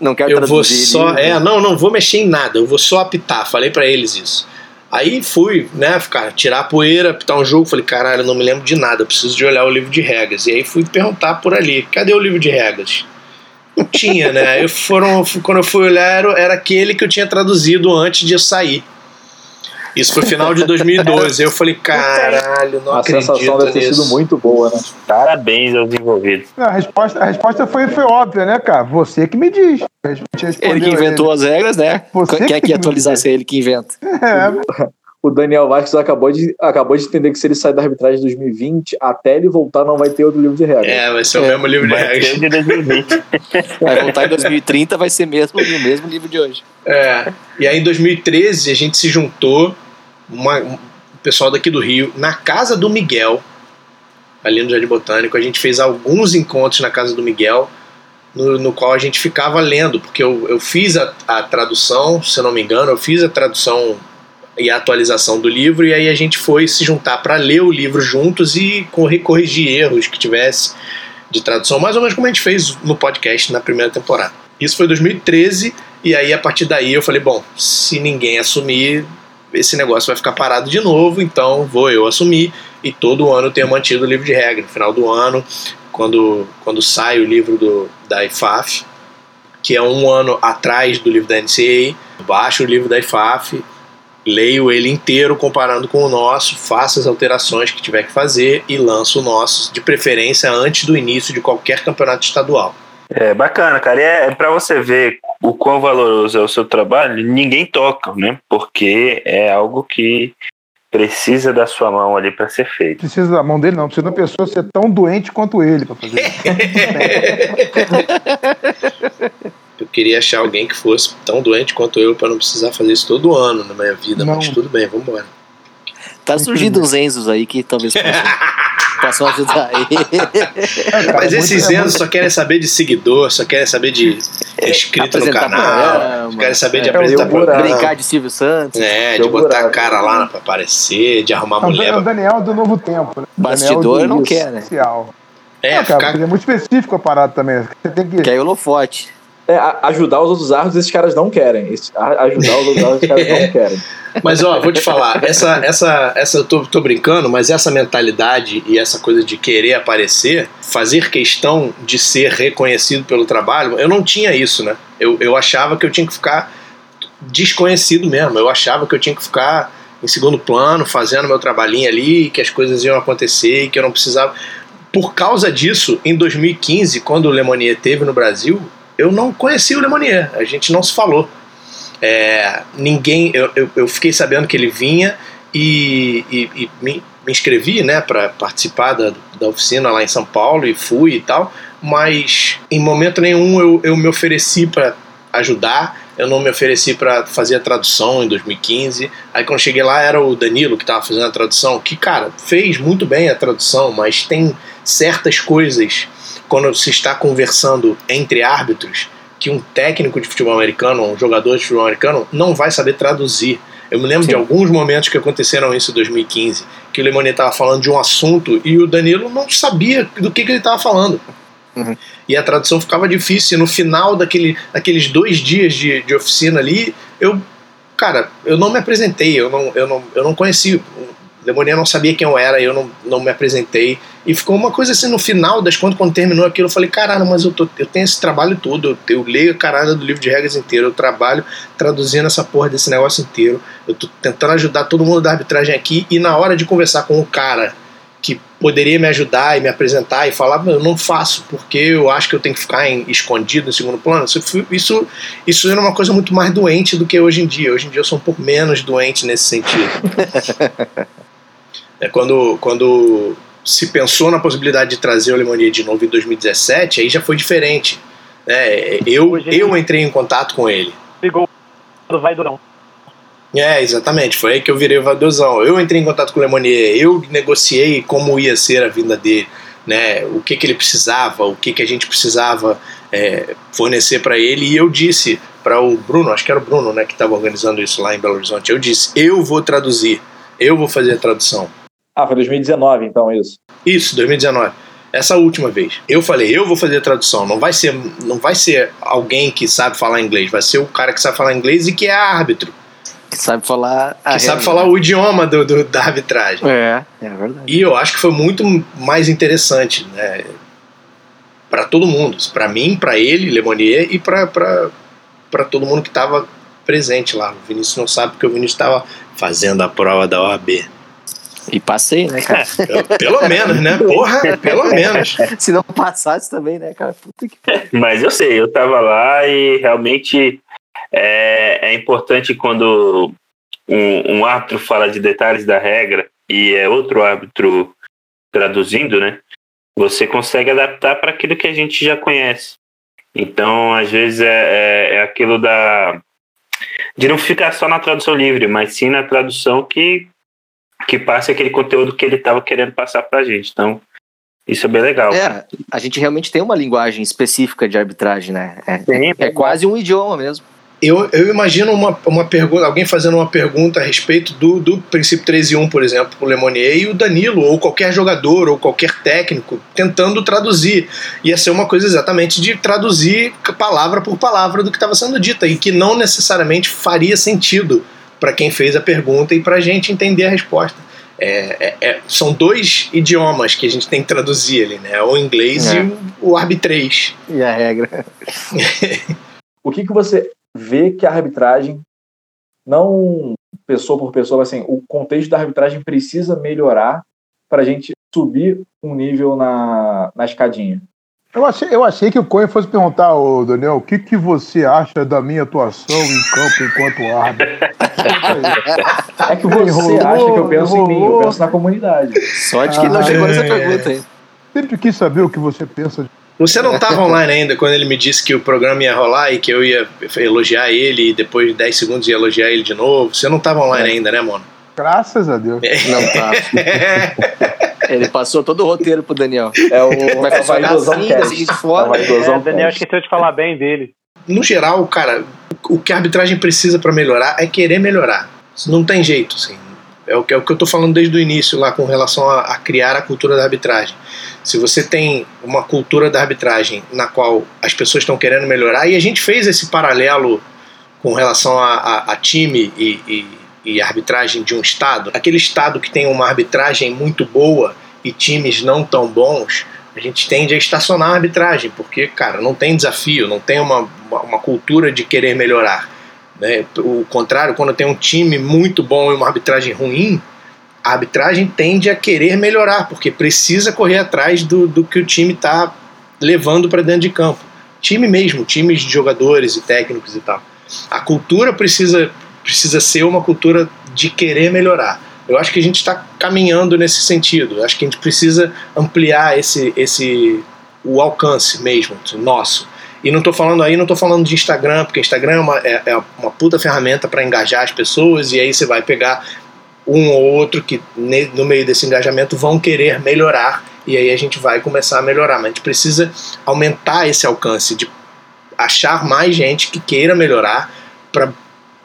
Não quero Eu vou só. É, não, não vou mexer em nada, eu vou só apitar. Falei pra eles isso. Aí fui, né, ficar, tirar a poeira, apitar um jogo. Falei, caralho, eu não me lembro de nada, eu preciso de olhar o livro de regras. E aí fui perguntar por ali, cadê o livro de regras? Não tinha, né? Aí foram, quando eu fui olhar, era, era aquele que eu tinha traduzido antes de eu sair. Isso foi final de 2012. Aí eu falei, caralho, não A acredito sensação deve ter sido muito boa, né? Parabéns aos envolvidos. A resposta, a resposta foi, foi óbvia, né, cara? Você que me diz. A Ele que inventou as regras, né? Você Quer que que atualizasse ele que inventa. É, O Daniel Vasquez acabou de, acabou de entender que se ele sair da arbitragem de 2020, até ele voltar não vai ter outro livro de regras. É, vai ser o mesmo livro de regras. de 2020. Vai voltar em 2030, vai ser mesmo o mesmo livro de hoje. É, e aí em 2013 a gente se juntou, uma- um pessoal daqui do Rio, na casa do Miguel, ali no Jardim Botânico. A gente fez alguns encontros na casa do Miguel, no, no qual a gente ficava lendo, porque eu, eu fiz a, a tradução, se não me engano, eu fiz a tradução e a atualização do livro, e aí a gente foi se juntar para ler o livro juntos e corri- corrigir erros que tivesse de tradução, mais ou menos como a gente fez no podcast na primeira temporada. Isso foi 2013, e aí a partir daí eu falei: bom, se ninguém assumir, esse negócio vai ficar parado de novo, então vou eu assumir. E todo ano tenho mantido o livro de regra. No final do ano, quando, quando sai o livro do, da IFAF, que é um ano atrás do livro da NCAA, baixo o livro da IFAF, leio ele inteiro comparando com o nosso, faço as alterações que tiver que fazer e lanço o nosso, de preferência antes do início de qualquer campeonato estadual. É bacana, cara. E é, para você ver o quão valoroso é o seu trabalho, ninguém toca, né? Porque é algo que precisa da sua mão ali para ser feito. precisa da mão dele, não. Precisa da pessoa ser tão doente quanto ele pra fazer isso. eu queria achar alguém que fosse tão doente quanto eu para não precisar fazer isso todo ano na minha vida, Não. mas tudo bem, vamos embora. Tá surgindo uns Enzos aí que talvez possam, possam ajudar aí. É, Mas esses é Enzos só querem saber de seguidor, só querem saber de inscrito no canal, querem saber de é, apresentar programa. Brincar de Silvio Santos. É, de botar a cara lá pra aparecer, de arrumar mulher. o Daniel do novo tempo, né? Bastidor não quer, né? É, não, cara, ficar é muito específico a parada também. Você tem que. Que é holofote. É, ajudar os outros árbitros, esses caras não querem. Esse- a- ajudar os outros árbitros, esses caras não querem. Mas ó, vou te falar, essa, essa, essa eu tô, tô brincando, mas essa mentalidade e essa coisa de querer aparecer, fazer questão de ser reconhecido pelo trabalho, eu não tinha isso, né? Eu, eu achava que eu tinha que ficar desconhecido mesmo. Eu achava que eu tinha que ficar em segundo plano, fazendo meu trabalhinho ali, que as coisas iam acontecer e que eu não precisava. Por causa disso, em 2015, quando o Lemonier teve no Brasil, eu não conhecia o Lemonier, a gente não se falou. É, ninguém, eu, eu, eu fiquei sabendo que ele vinha e, e- e me, me inscrevi, né, para participar da, da oficina lá em São Paulo e fui e tal, mas em momento nenhum eu, eu me ofereci para ajudar, eu não me ofereci para fazer a tradução em 2015. Aí quando cheguei lá era o Danilo que estava fazendo a tradução, que cara, fez muito bem a tradução, mas tem certas coisas quando se está conversando entre árbitros que um técnico de futebol americano, um jogador de futebol americano, não vai saber traduzir. Eu me lembro Sim. de alguns momentos que aconteceram isso em 2015, que o Lemonier estava falando de um assunto e o Danilo não sabia do que, que ele estava falando. Uhum. E a tradução ficava difícil. E no final daquele, daqueles dois dias de, de oficina ali, eu, cara, eu não me apresentei, eu não, eu não, eu não conheci. O Lemonier não sabia quem eu era, eu não, não me apresentei. E ficou uma coisa assim, no final das contas, quando terminou aquilo, eu falei, caralho, mas eu, tô, eu tenho esse trabalho todo, eu, eu leio a caralho do livro de regras inteiro, eu trabalho traduzindo essa porra desse negócio inteiro, eu tô tentando ajudar todo mundo da arbitragem aqui, e na hora de conversar com o cara que poderia me ajudar e me apresentar e falar, eu não faço, porque eu acho que eu tenho que ficar em- escondido em segundo plano, isso, isso, isso era uma coisa muito mais doente do que hoje em dia. Hoje em dia eu sou um pouco menos doente nesse sentido. É quando, quando se pensou na possibilidade de trazer o Lemonier de novo em 2017, aí já foi diferente. né? eu, eu entrei em contato com ele. Ligou do vai do não. É, exatamente. Foi aí que eu virei o Vadozão. Eu entrei em contato com o Lemonier, eu negociei como ia ser a vinda dele, né? O que, que ele precisava, o que, que a gente precisava é, fornecer para ele. E eu disse para o Bruno, acho que era o Bruno, né, que estava organizando isso lá em Belo Horizonte. Eu disse: eu vou traduzir, eu vou fazer a tradução. Ah, foi 2019, então, isso. Isso, 2019. Essa última vez. Eu falei, eu vou fazer a tradução. Não vai ser, não vai ser alguém que sabe falar inglês, vai ser o cara que sabe falar inglês e que é árbitro, Que sabe falar. a que sabe falar o idioma do, do- da arbitragem. É, é verdade. E eu acho que foi muito mais interessante, né? Para todo mundo, para mim, para ele, Lemonier e para para todo mundo que estava presente lá. O Vinícius não sabe porque o Vinícius estava fazendo a prova da OAB. E passei, né, cara? Eu- Pelo menos, né? Porra, pelo menos. Se não passasse também, né, cara? Puta que Mas eu sei, eu tava lá e realmente é, é importante quando um, um árbitro fala de detalhes da regra e é outro árbitro traduzindo, né? Você consegue adaptar para aquilo que a gente já conhece. Então, às vezes, é, é, é aquilo da. de não ficar só na tradução livre, mas sim na tradução que, que passe aquele conteúdo que ele estava querendo passar para a gente. Então, isso é bem legal. É, a gente realmente tem uma linguagem específica de arbitragem, né? É, Tem, é quase um idioma mesmo. Eu, eu imagino uma, uma pergunta, alguém fazendo uma pergunta a respeito do, do princípio 3 e 1, por exemplo, o Lemonier e o Danilo, ou qualquer jogador, ou qualquer técnico, tentando traduzir. Ia ser uma coisa exatamente de traduzir palavra por palavra do que estava sendo dita, e que não necessariamente faria sentido para quem fez a pergunta e para a gente entender a resposta. É, é- é- são dois idiomas que a gente tem que traduzir ali, né? O inglês É. e o, o arbitrês. E a regra. O que, que você vê que a arbitragem, não pessoa por pessoa, mas assim, o contexto da arbitragem precisa melhorar para a gente subir um nível na, na escadinha? Eu achei, eu achei que o Cohen fosse perguntar, ô Daniel, o que, que você acha da minha atuação em campo enquanto árbitro? É que você Enrolou, acha que eu penso em mim, eu penso na comunidade. Sorte que não Ah, chegou nessa é. pergunta aí. Sempre quis saber o que você pensa. Você não estava online ainda quando ele me disse que o programa ia rolar e que eu ia elogiar ele e depois de 10 segundos ia elogiar ele de novo. Você não estava online ainda, né, mano? Graças a Deus. Não tá. Ele passou todo o roteiro pro Daniel. É o Vai é o fazer Vaidosão assim, da seguinte É o É, Daniel esqueceu de falar bem dele. no geral, cara, o que a arbitragem precisa para melhorar é querer melhorar. Isso não tem jeito, assim. É o que, é o que eu tô falando desde o início lá com relação a, a criar a cultura da arbitragem. Se você tem uma cultura da arbitragem na qual as pessoas estão querendo melhorar, e a gente fez esse paralelo com relação a, a- a time e, e- e arbitragem de um estado, aquele estado que tem uma arbitragem muito boa e times não tão bons, a gente tende a estacionar a arbitragem, porque, cara, não tem desafio, não tem uma, uma, cultura de querer melhorar. Né? O contrário, quando tem um time muito bom e uma arbitragem ruim, a arbitragem tende a querer melhorar, porque precisa correr atrás do, do que o time está levando para dentro de campo. Time mesmo, times de jogadores e técnicos e tal. A cultura precisa, precisa ser uma cultura de querer melhorar. Eu acho que a gente está caminhando nesse sentido. Eu acho que a gente precisa ampliar esse, esse o alcance mesmo, nosso. E não estou falando aí, não estou falando de Instagram, porque Instagram é uma, é, é uma puta ferramenta para engajar as pessoas, e aí você vai pegar um ou outro que no meio desse engajamento vão querer melhorar, e aí a gente vai começar a melhorar. Mas a gente precisa aumentar esse alcance, de achar mais gente que queira melhorar, para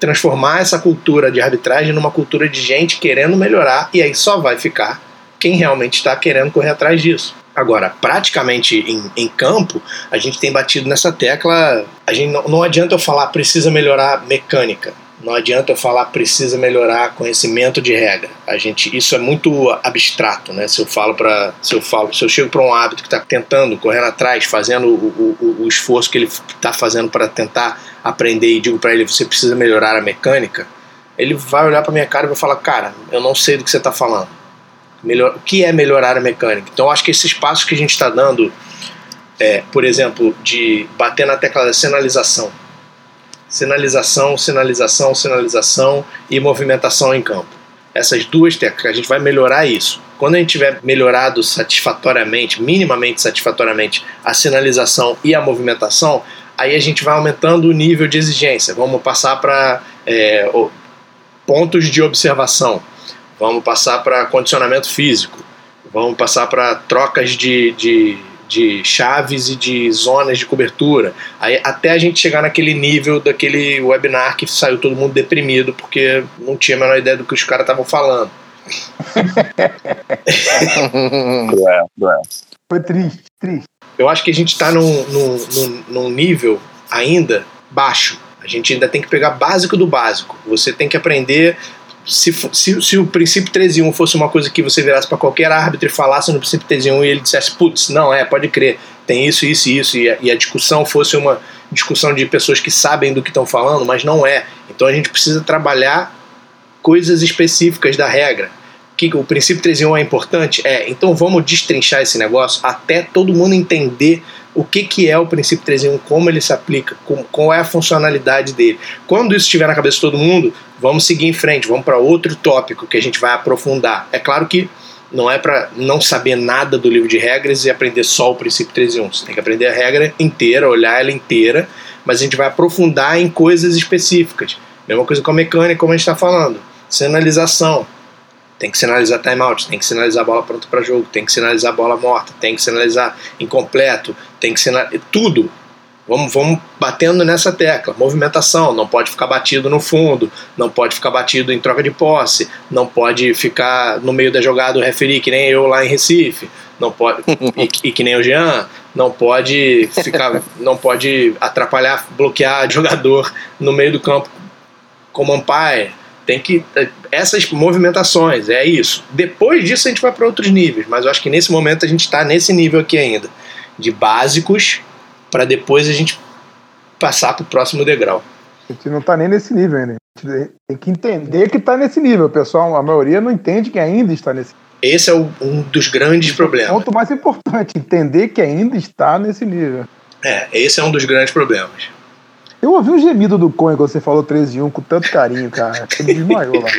transformar essa cultura de arbitragem numa cultura de gente querendo melhorar, e aí só vai ficar quem realmente está querendo correr atrás disso. Agora, praticamente em, em campo, a gente tem batido nessa tecla. A gente não, não adianta eu falar precisa melhorar mecânica. Não adianta eu falar precisa melhorar conhecimento de regra. A gente isso é muito abstrato, né? Se eu falo para se eu falo, se eu chego para um árbitro que está tentando correndo atrás, fazendo o, o, o esforço que ele está fazendo para tentar aprender e digo para ele você precisa melhorar a mecânica, ele vai olhar para minha cara e vai falar cara, eu não sei do que você está falando. Melhor, o que é melhorar a mecânica? Então, acho que esses passos que a gente está dando, é, por exemplo, de bater na tecla da sinalização, sinalização, sinalização, sinalização e movimentação em campo. Essas duas teclas, a gente vai melhorar isso. Quando a gente tiver melhorado satisfatoriamente, minimamente satisfatoriamente, a sinalização e a movimentação, aí a gente vai aumentando o nível de exigência. Vamos passar para é, pontos de observação, vamos passar para condicionamento físico, vamos passar para trocas de, de, de chaves e de zonas de cobertura. Aí, até a gente chegar naquele nível daquele webinar que saiu todo mundo deprimido porque não tinha a menor ideia do que os caras estavam falando. Cruel, cruel. Foi triste, triste. Eu acho que a gente está num, num, num, num nível ainda baixo. A gente ainda tem que pegar básico do básico. Você tem que aprender. Se, se, se o princípio 13 e 1 fosse uma coisa que você virasse para qualquer árbitro e falasse no princípio 13 e 1 e ele dissesse, putz, não, é, pode crer, tem isso, isso e isso, e a, e a discussão fosse uma discussão de pessoas que sabem do que estão falando, mas não é. Então a gente precisa trabalhar coisas específicas da regra. Que o princípio 13 e 1 é importante? É, então vamos destrinchar esse negócio até todo mundo entender o que, que é o princípio 13 e 1, como ele se aplica, com- qual é a funcionalidade dele. Quando isso estiver na cabeça de todo mundo, vamos seguir em frente, vamos para outro tópico que a gente vai aprofundar. É claro que não é para não saber nada do livro de regras e aprender só o princípio 13 e 1. Você tem que aprender a regra inteira, olhar ela inteira, mas a gente vai aprofundar em coisas específicas. Mesma coisa com a mecânica, como a gente está falando. Sinalização. Tem que sinalizar timeout, tem que sinalizar bola pronta para jogo, tem que sinalizar bola morta, tem que sinalizar incompleto, tem que sinalizar. Tudo. Vamos, vamos batendo nessa tecla. Movimentação, não pode ficar batido no fundo, não pode ficar batido em troca de posse, não pode ficar no meio da jogada o referir, que nem eu lá em Recife, não pode, e, e que nem o Jean, não pode ficar, não pode atrapalhar, bloquear jogador no meio do campo como umpire. Tem que. Essas movimentações, é isso. Depois disso a gente vai para outros níveis, mas eu acho que nesse momento a gente está nesse nível aqui ainda. De básicos, para depois a gente passar para o próximo degrau. A gente não tá nem nesse nível ainda. A gente tem que entender que tá nesse nível. O pessoal, a maioria não entende que ainda está nesse Esse é o- um dos grandes problemas. ponto mais importante, entender que ainda está nesse nível. É, esse é um dos grandes problemas. Eu ouvi um gemido do Coen quando você falou 13 e 1 com tanto carinho, cara. Você me desmaiou lá.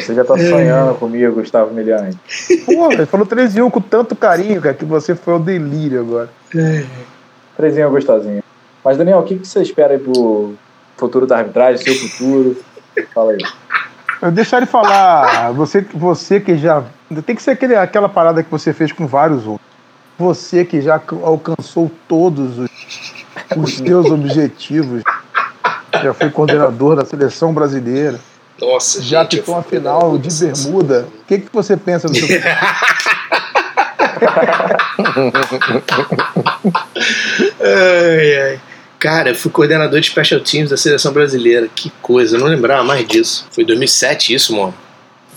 Você já tá sonhando comigo, Gustavo Miliani. Pô, ele falou 3 em 1 com tanto carinho, cara, que você foi ao delírio agora. 3 em 1 gostosinho. Mas, Daniel, o que, que você espera aí pro futuro da arbitragem, seu futuro? Fala aí. Eu deixar ele falar, você, você que já. Tem que ser aquele, aquela parada que você fez com vários outros. Você que já alcançou todos os, os seus objetivos. Já foi coordenador da seleção brasileira. Nossa, Já gente, ficou uma fui final de bermuda. O que, que você pensa do seu. Ai, ai. Cara, eu fui coordenador de Special Teams da seleção brasileira. Que coisa, eu não lembrava mais disso. Foi 2007 isso, mano.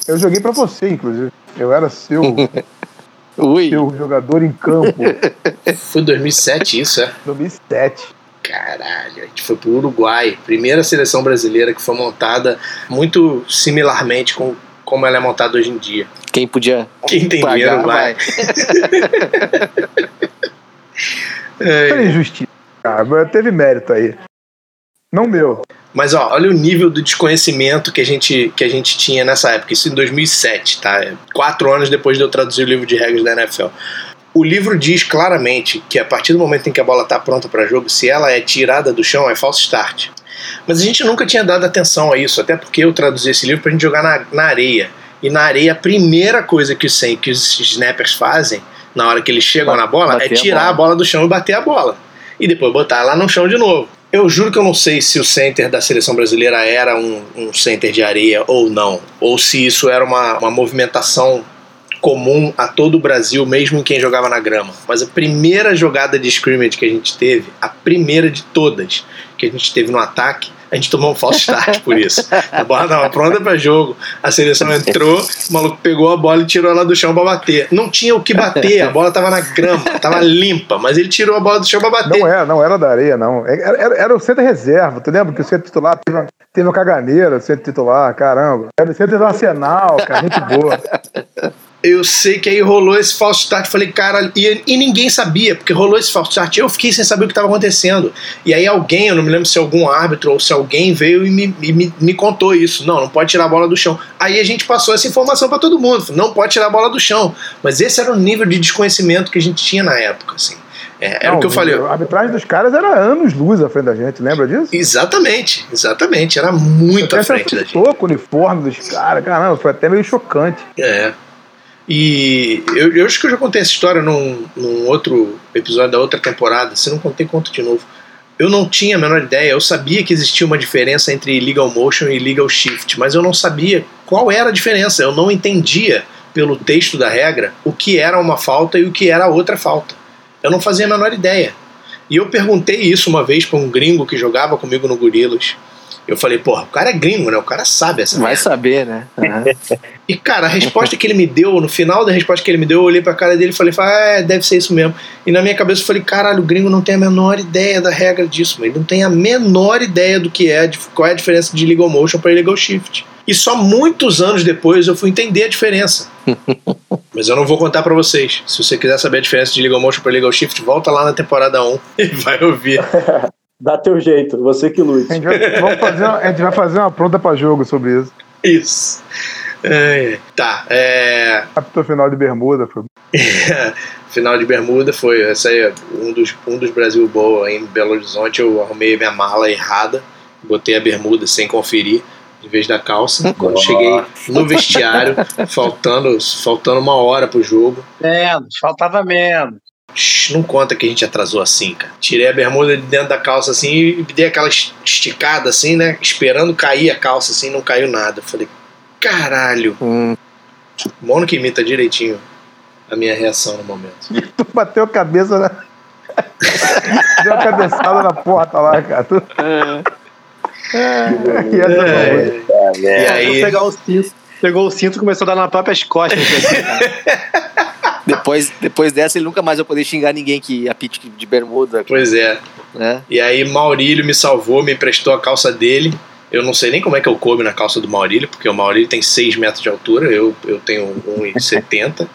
Eu joguei pra você, inclusive. Eu era seu, Ui. seu jogador em campo. Foi 2007 isso, é? 2007. Caralho, a gente foi pro Uruguai. Primeira seleção brasileira que foi montada muito similarmente com como ela é montada hoje em dia. Quem podia Quem tem pagar, dinheiro vai. vai. É, Foi injustiça, cara. mas Teve mérito aí. Não meu. Mas ó, olha o nível do desconhecimento que a gente, que a gente tinha nessa época. Isso em 2007, tá? Quatro anos depois de eu traduzir o livro de regras da NFL. O livro diz claramente que a partir do momento em que a bola está pronta para jogo, se ela é tirada do chão, é false start. Mas a gente nunca tinha dado atenção a isso, até porque eu traduzi esse livro pra gente jogar na, na areia. E na areia, a primeira coisa que os, que os snappers fazem, na hora que eles chegam na bola, é Bater a tirar a bola. bola do chão e bater a bola. E depois botar ela no chão de novo. Eu juro que eu não sei se o center da seleção brasileira era um, um center de areia ou não. Ou se isso era uma, uma movimentação comum a todo o Brasil, mesmo em quem jogava na grama. Mas a primeira jogada de scrimmage que a gente teve, a primeira de todas que a gente teve no ataque, a gente tomou um false start por isso. A bola estava pronta para jogo, a seleção entrou, o maluco pegou a bola e tirou ela do chão para bater. Não tinha o que bater, a bola estava na grama, estava limpa, mas ele tirou a bola do chão para bater. Não era, não era da areia, não. Era, era, era o centro reserva. Tu lembra que o centro titular teve uma, teve uma caganeira, o centro titular, caramba. Era o centro do Arsenal, cara, gente boa. Eu sei que aí rolou esse false start. Falei, cara, e, e ninguém sabia, porque rolou esse false start. Eu fiquei sem saber o que estava acontecendo. E aí alguém, eu não me lembro se algum árbitro ou se alguém veio e me, e me, me contou isso. Não, não pode tirar a bola do chão. Aí a gente passou essa informação para todo mundo. Não pode tirar a bola do chão. Mas esse era o nível de desconhecimento que a gente tinha na época, assim. É, era Não, o que eu falei. A arbitragem dos caras era anos luz à frente da gente, lembra disso? Exatamente, exatamente. Era muito à frente da gente. com o uniforme dos caras, caramba, foi até meio chocante. É. E eu, eu acho que eu já contei essa história num, num outro episódio da outra temporada. Se não contei, conto de novo. Eu não tinha a menor ideia. Eu sabia que existia uma diferença entre legal motion e legal shift, mas eu não sabia qual era a diferença. Eu não entendia pelo texto da regra o que era uma falta e o que era outra falta. Eu não fazia a menor ideia. E eu perguntei isso uma vez para um gringo que jogava comigo no Gorilas. Eu falei, porra, o cara é gringo, né? O cara sabe essa Vai merda. saber, né? Aham. E, cara, a resposta que ele me deu, no final da resposta que ele me deu, eu olhei pra cara dele e falei, ah, é, deve ser isso mesmo. E na minha cabeça eu falei, caralho, o gringo não tem a menor ideia da regra disso, mas ele não tem a menor ideia do que é, de- qual é a diferença de legal motion para legal shift. E só muitos anos depois eu fui entender a diferença. mas eu não vou contar pra vocês. Se você quiser saber a diferença de legal motion para legal shift, volta lá na temporada 1 e vai ouvir. Dá teu jeito, você que lute. A gente vai, vamos fazer, uma- a gente vai fazer uma pronta pra jogo sobre isso. Isso. É, tá, é. Capitão final de bermuda, foi. final de bermuda foi essa aí, é um dos, um dos Brasil Bowl aí em Belo Horizonte. Eu arrumei minha mala errada, botei a bermuda sem conferir, em vez da calça. Quando cheguei no vestiário, faltando, faltando uma hora pro jogo. Menos, faltava menos. Não conta que a gente atrasou assim, cara. Tirei a bermuda de dentro da calça assim e dei aquela esticada assim, né? Esperando cair a calça assim, não caiu nada. Falei, caralho. Hum, Mono que imita direitinho a minha reação no momento. Tu bateu a cabeça na. Deu a cabeçada na porta lá, cara. Tu... É, e essa É, foi. e aí, Pegar o cinto. Pegou o cinto e começou a dar nas próprias costas. assim. depois, depois dessa, ele nunca mais vai poder xingar ninguém que apite de bermuda, pois é. né? E aí Maurílio me salvou, me emprestou a calça dele. Eu não sei nem como é que eu coube na calça do Maurílio, porque o Maurílio tem 6 metros de altura, eu, eu tenho 1,70.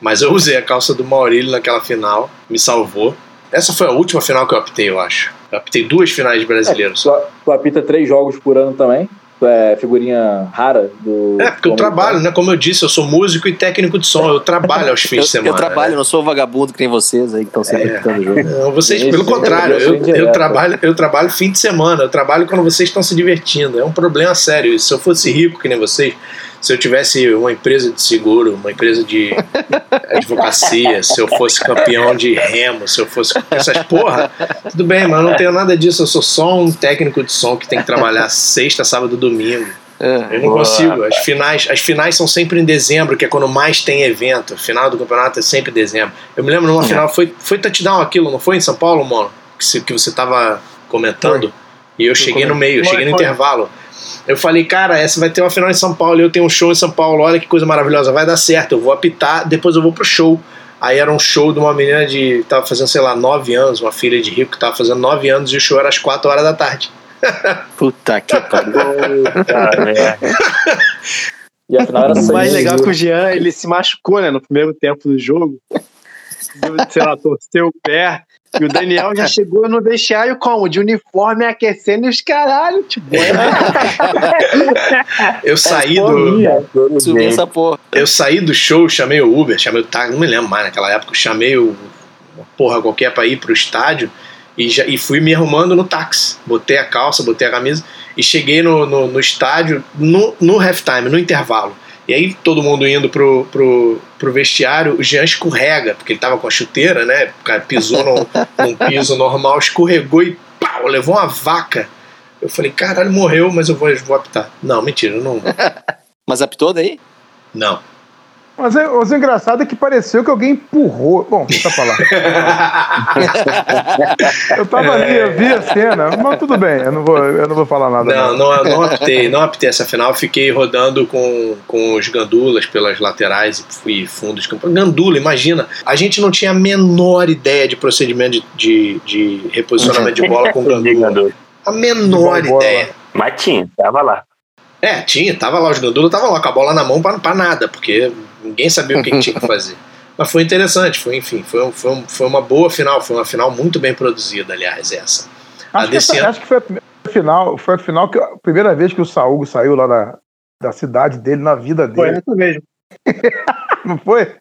mas eu usei a calça do Maurílio naquela final, me salvou. Essa foi a última final que eu apitei, eu acho. Eu apitei duas finais de brasileiros. Tu, tu apita três jogos por ano também. É figurinha rara do. É, porque eu trabalho, né? Como eu disse, eu sou músico e técnico de som. Eu trabalho aos fins Eu, de semana. eu trabalho, né? não sou vagabundo que nem vocês aí que estão sempre É. Não, vocês, Esse pelo é contrário, eu, eu, trabalho, eu trabalho fim de semana, eu trabalho quando vocês estão se divertindo. É um problema sério. Se eu fosse rico que nem vocês, se eu tivesse uma empresa de seguro, uma empresa de advocacia, se eu fosse campeão de remo, se eu fosse essas porra, tudo bem, mas eu não tenho nada disso. Eu sou só um técnico de som que tem que trabalhar sexta, sábado, domingo. É. Eu não Boa. consigo. As finais, as finais são sempre em dezembro, que é quando mais tem evento. O final do campeonato é sempre em dezembro. Eu me lembro numa final, foi, foi touchdown aquilo, não foi em São Paulo, mano? Que, se- que você tava comentando. E eu cheguei no meio, eu cheguei no foi. intervalo. Eu falei, cara, essa vai ter uma final em São Paulo e eu tenho um show em São Paulo. Olha que coisa maravilhosa, vai dar certo. Eu vou apitar, depois eu vou pro show. Aí era um show de uma menina de. tava fazendo, sei lá, 9 anos, uma filha de rico que tava fazendo 9 anos e o show era às 4 horas da tarde. Puta que pariu. E afinal era O mais legal é que o Jean ele se machucou né, no primeiro tempo do jogo. Sei lá, torceu o pé. E o Daniel já chegou no vestiário como? De uniforme aquecendo e os caralho, tipo. Eu saí do. Subi essa porra. Eu saí do show, chamei o Uber, chamei o táxi, não me lembro mais naquela época, eu chamei o, uma porra qualquer pra ir pro estádio e, já, e fui me arrumando no táxi. Botei a calça, botei a camisa e cheguei no, no, no estádio no, no halftime, no intervalo. E aí todo mundo indo pro, pro, pro vestiário, o Jean escorrega, porque ele tava com a chuteira, né? O cara pisou num, num piso normal, escorregou e pau, levou uma vaca. Eu falei, caralho, morreu, mas eu vou, vou apitar. Não, mentira, eu não. Mas apitou daí? Não. Mas, é, mas o engraçado é que pareceu que alguém empurrou. Bom, deixa eu falar. Eu tava ali, eu vi a cena, mas tudo bem, eu não vou, eu não vou falar nada. Não, não, não aptei, não aptei essa final. Fiquei rodando com, com os gandulas pelas laterais e fui fundos de campo. Gandula, imagina. A gente não tinha a menor ideia de procedimento de, de, de reposicionamento de bola com gandula. A menor ideia. Mas tinha, tava lá. É, tinha, tava lá, os gandulas estavam lá com a bola na mão pra, pra nada, porque ninguém sabia o que, que tinha que fazer. Mas foi interessante, foi, enfim, foi, um- foi, foi uma boa final, foi uma final muito bem produzida, aliás, essa. A Acho que, desse essa- ano. acho que foi a primeira final, foi a final que a primeira vez que o Saúl saiu lá da, da cidade dele, na vida Foi dele. essa mesmo. Não foi?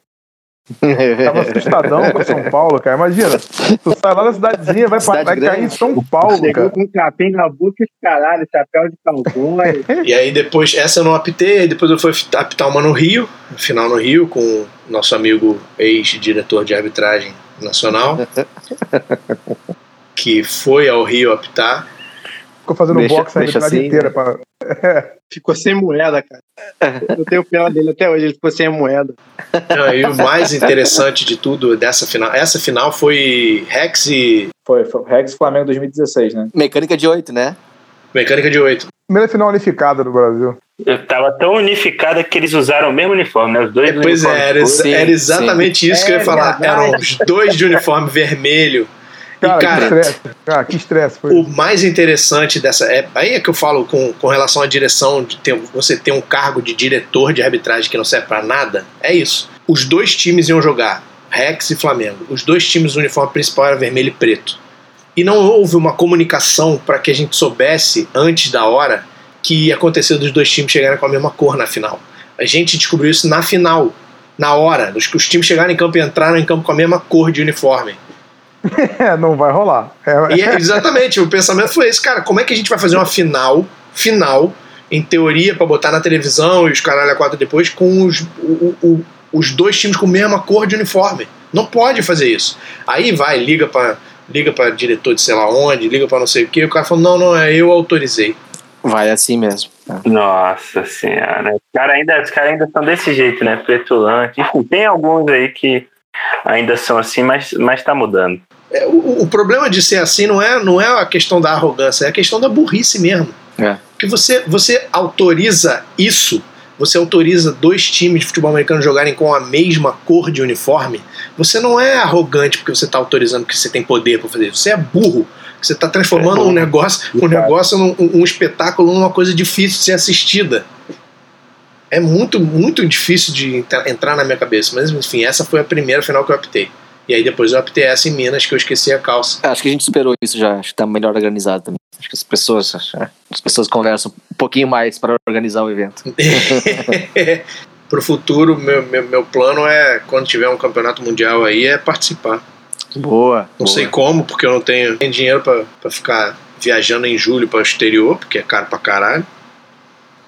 Tava assustadão com São Paulo, cara. Imagina. Tu sai lá da cidadezinha, vai, Cidade vai cair em. São Paulo, Chegou cara. com capim na boca e os caralho, chapéu de cowboy. E aí depois, essa eu não apitei, aí depois eu fui apitar uma no Rio, final no Rio, com o nosso amigo ex-diretor de arbitragem nacional, que foi ao Rio apitar. Ficou fazendo Deixa- boxe a deixa arbitragem assim, inteira. Pra... Ficou sem moeda, cara. Eu tenho pena dele até hoje, ele ficou sem moeda. Não, e o mais interessante de tudo dessa final, essa final foi Rex e Foi, foi Rex Flamengo 2016, né? Mecânica de 8, né? Mecânica de 8. Primeira final unificada do Brasil. Eu tava tão unificada que eles usaram o mesmo uniforme, né? Os dois Pois é, uniformes. era, Sim, era exatamente isso que eu ia É falar. verdade. Eram os dois de uniforme vermelho. Cara, e, que cara, estresse. Cara, que estresse foi. o mais interessante dessa. É, aí é que eu falo com, com relação à direção, de ter, você ter um cargo de diretor de arbitragem que não serve pra nada. É isso. Os dois times iam jogar, Rex e Flamengo. Os dois times, o uniforme principal era vermelho e preto. E não houve uma comunicação para que a gente soubesse antes da hora que ia acontecer dos dois times chegarem com a mesma cor na final. A gente descobriu isso na final, na hora. Os, os times chegaram em campo e entraram em campo com a mesma cor de uniforme. É, não vai rolar. É, E é- exatamente, o pensamento foi esse, cara, como é que a gente vai fazer uma final, final, em teoria, pra botar na televisão e os caralho a quatro depois, com os, o- o- os dois times com a mesma cor de uniforme? Não pode fazer isso. Aí vai, liga pra, liga pra diretor de sei lá onde, liga pra não sei o que, o cara falou, não, não, é eu autorizei. Vai assim mesmo. Nossa senhora. Os caras ainda, os caras ainda são desse jeito, né? Petulante. Enfim, tem alguns aí que ainda são assim, mas, mas tá mudando. É, o, o problema de ser assim não é, não é a questão da arrogância, é a questão da burrice mesmo. É. Porque você, você autoriza isso, você autoriza dois times de futebol americano jogarem com a mesma cor de uniforme, você não é arrogante porque você está autorizando que você tem poder para fazer isso. Você é burro. Você está transformando É um negócio, um negócio num um, espetáculo numa coisa difícil de ser assistida. É muito, muito difícil de entra- entrar na minha cabeça. Mas enfim, essa foi a primeira final que eu optei. E aí depois eu optei essa em Minas, que eu esqueci a calça. Acho que a gente superou isso já. Acho que tá melhor organizado também. Acho que as pessoas, as pessoas conversam um pouquinho mais para organizar o evento. Pro futuro, meu, meu, meu plano é, quando tiver um campeonato mundial aí, é participar. Boa. Não boa. sei como, porque eu não tenho, dinheiro pra, pra ficar viajando em julho para o exterior, porque é caro pra caralho.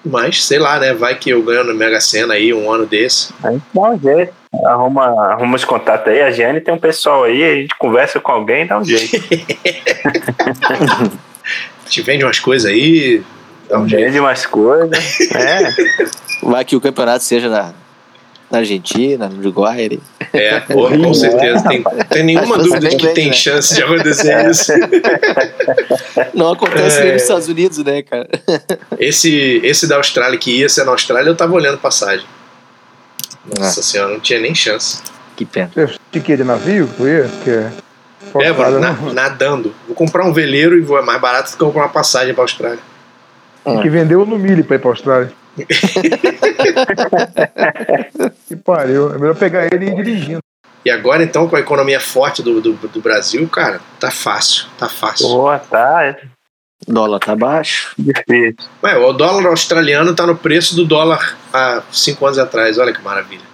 Mas, sei lá, né? Vai que eu ganho no Mega Sena aí um ano desse. A gente dá um jeito. Arruma, arruma os contatos aí. A Giane tem um pessoal aí, a gente conversa com alguém e dá um jeito. Te vende umas coisas aí, dá um jeito. Vende umas coisas. É. Vai que o campeonato seja na, na Argentina, no Uruguai. ali. É, porra, com certeza. Tem, tem nenhuma Mas dúvida de bem que tem né? chance de acontecer isso. Não acontece É. nem nos Estados Unidos, né, cara? Esse, esse da Austrália que ia ser na Austrália, eu tava olhando passagem. Nossa senhora, não tinha nem chance. Que pena. Você de quê? De navio? Tu ia? Porque É, mano, na- não. nadando. Vou comprar um veleiro e vou, é mais barato do que comprar uma passagem pra Austrália. Tem que vender o no milho pra ir pra Austrália. que pariu. É melhor pegar ele e ir dirigindo. E agora, então, com a economia forte do, do, do Brasil, cara, tá fácil, tá fácil. Boa, tá. É Dólar tá baixo. difícil. Ué, o dólar australiano tá no preço do dólar há cinco anos atrás. Olha que maravilha.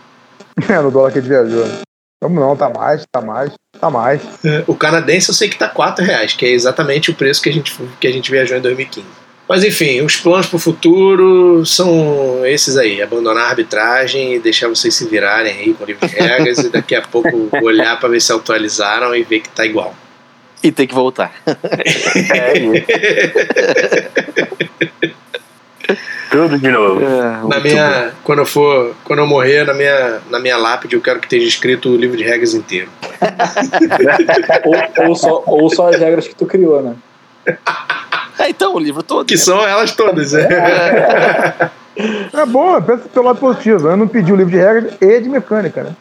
É, no dólar que a gente viajou. né? Vamos não, tá mais, tá mais, tá mais. O canadense eu sei que tá 4 reais, que é exatamente o preço que a gente, que a gente viajou em 2015. Mas enfim, os planos pro futuro são esses aí: abandonar a arbitragem e deixar vocês se virarem aí com o livro de regras e daqui a pouco olhar para ver se atualizaram e ver que tá igual. E tem que voltar. É isso. Tudo de novo. É, Na minha, quando eu for, quando eu morrer, na minha, na minha lápide, eu quero que esteja escrito o livro de regras inteiro. ou, ou só, ou só as regras que tu criou, né? É, então, o livro todo. Que né? são elas todas. É. É bom, pensa pelo lado positivo. Eu não pedi o livro de regras e de mecânica, né?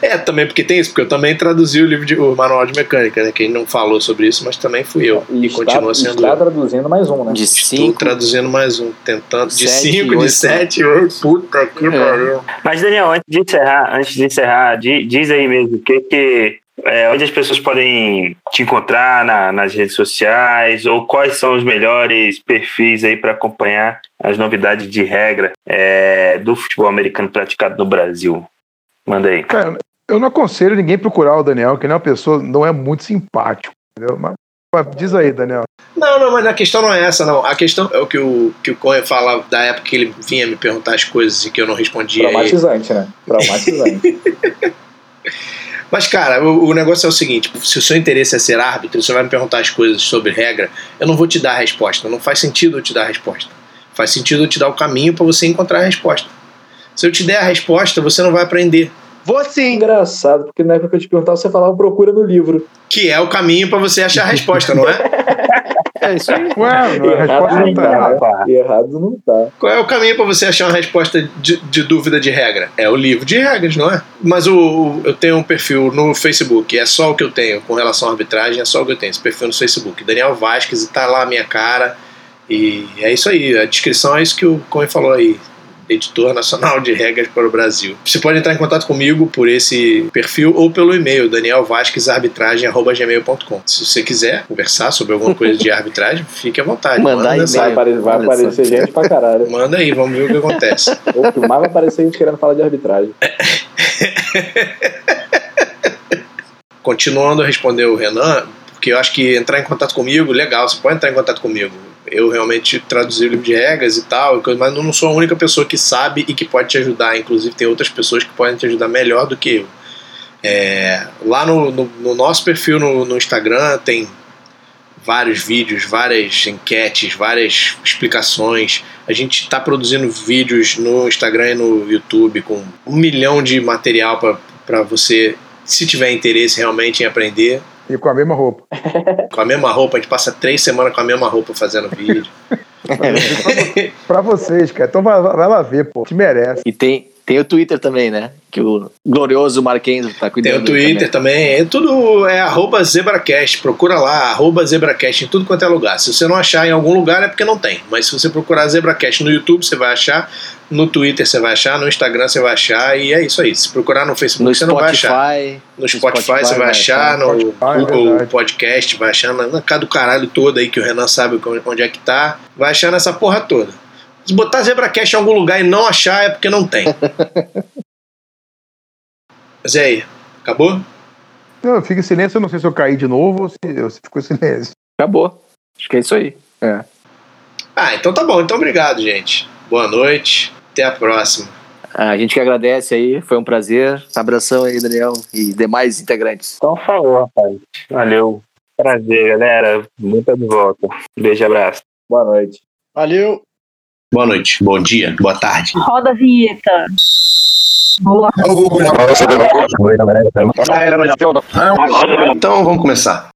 É, também porque tem isso, porque eu também traduzi o livro de o manual de mecânica, né? Quem não falou sobre isso, mas também fui eu. E, está, continua sendo está eu. traduzindo mais um, né? De Estou cinco. traduzindo mais um, tentando. De Sete, 5, de oito. 7, 8. Puta que É. pariu. Mas, Daniel, antes de encerrar, antes de encerrar, di- diz aí mesmo o que que. é, onde as pessoas podem te encontrar na- nas redes sociais ou quais são os melhores perfis aí para acompanhar as novidades de regra é, do futebol americano praticado no Brasil. Manda aí. Cara, eu não aconselho ninguém procurar o Daniel, que ele é uma pessoa, não é muito simpático, entendeu? Mas, mas diz aí, Daniel. Não, não, mas a questão não é essa, não. A questão é o que o, que o Conha fala da época que ele vinha me perguntar as coisas e que eu não respondia. Traumatizante, né? Traumatizante. Mas, cara, o, o negócio é o seguinte: se o seu interesse é ser árbitro, você vai me perguntar as coisas sobre regra, eu não vou te dar a resposta. Não faz sentido eu te dar a resposta. Faz sentido eu te dar o caminho para você encontrar a resposta. Se eu te der a resposta, você não vai aprender. Vou sim. Engraçado, porque na época que eu te perguntava, você falava procura no livro. Que é o caminho para você achar a resposta, não é? É isso aí. Ué, a resposta não tá errada. Rapaz. E errado não tá. Qual é o caminho para você achar uma resposta de, de dúvida de regra? É o livro de regras, não é? Mas o, o- eu tenho um perfil no Facebook, é só o que eu tenho com relação à arbitragem, é só o que eu tenho, esse perfil no Facebook. Daniel Vasquez, e tá lá a minha cara. E é isso aí, a descrição é isso que o Cohen falou aí. Editor Nacional de Regras para o Brasil. Você pode entrar em contato comigo por esse perfil ou pelo e-mail danielvasquezarbitragem.gmail.com. Se você quiser conversar sobre alguma coisa de arbitragem, fique à vontade. Mandar manda e-mail. Vai, apare- vai aparecer gente pra caralho. Manda aí, vamos ver o que acontece. Ou que mais vai aparecer gente querendo falar de arbitragem. Continuando a responder o Renan, porque eu acho que entrar em contato comigo, legal, você pode entrar em contato comigo. Eu realmente traduzi o livro de regras e tal, mas não sou a única pessoa que sabe e que pode te ajudar. Inclusive, tem outras pessoas que podem te ajudar melhor do que eu. É, lá no, no- no nosso perfil no, no Instagram tem vários vídeos, várias enquetes, várias explicações. A gente está produzindo vídeos no Instagram e no YouTube com um milhão de material para você, se tiver interesse realmente em aprender. E com a mesma roupa. Com a mesma roupa, a gente passa três semanas com a mesma roupa fazendo vídeo. Pra vocês, cara. Então vai, vai lá ver, pô. Te merece. E tem, Tem o Twitter também, né? Que o glorioso Marquinhos tá cuidando. Tem o Twitter também. É tudo é arroba ZebraCast. Procura lá, arroba ZebraCast em tudo quanto é lugar. Se você não achar em algum lugar é porque não tem. Mas se você procurar ZebraCast no YouTube, você vai achar. No Twitter você vai achar, no Instagram você vai achar, e é isso aí. Se procurar no Facebook No você não vai achar. Spotify. No Spotify, você vai achar, no Spotify, Google verdade. Podcast, vai achar na, na casa do caralho toda aí que o Renan sabe onde é que tá. Vai achar nessa porra toda. Se botar ZebraCast em algum lugar e não achar é porque não tem. Mas e aí? Acabou? Não, eu fico em silêncio, eu não sei se eu caí de novo ou se, ou se ficou em silêncio. Acabou. Acho que é isso aí. É. Ah, então tá bom. Então obrigado, gente. Boa noite. Até a próxima. A gente que agradece aí, foi um prazer. Abração aí, Daniel, e demais integrantes. Então falou, rapaz. Valeu. Prazer, galera. Muito de volta. Beijo e abraço. Boa noite. Valeu. Boa noite, bom dia, boa tarde. Roda a vinheta. Boa. Então vamos começar.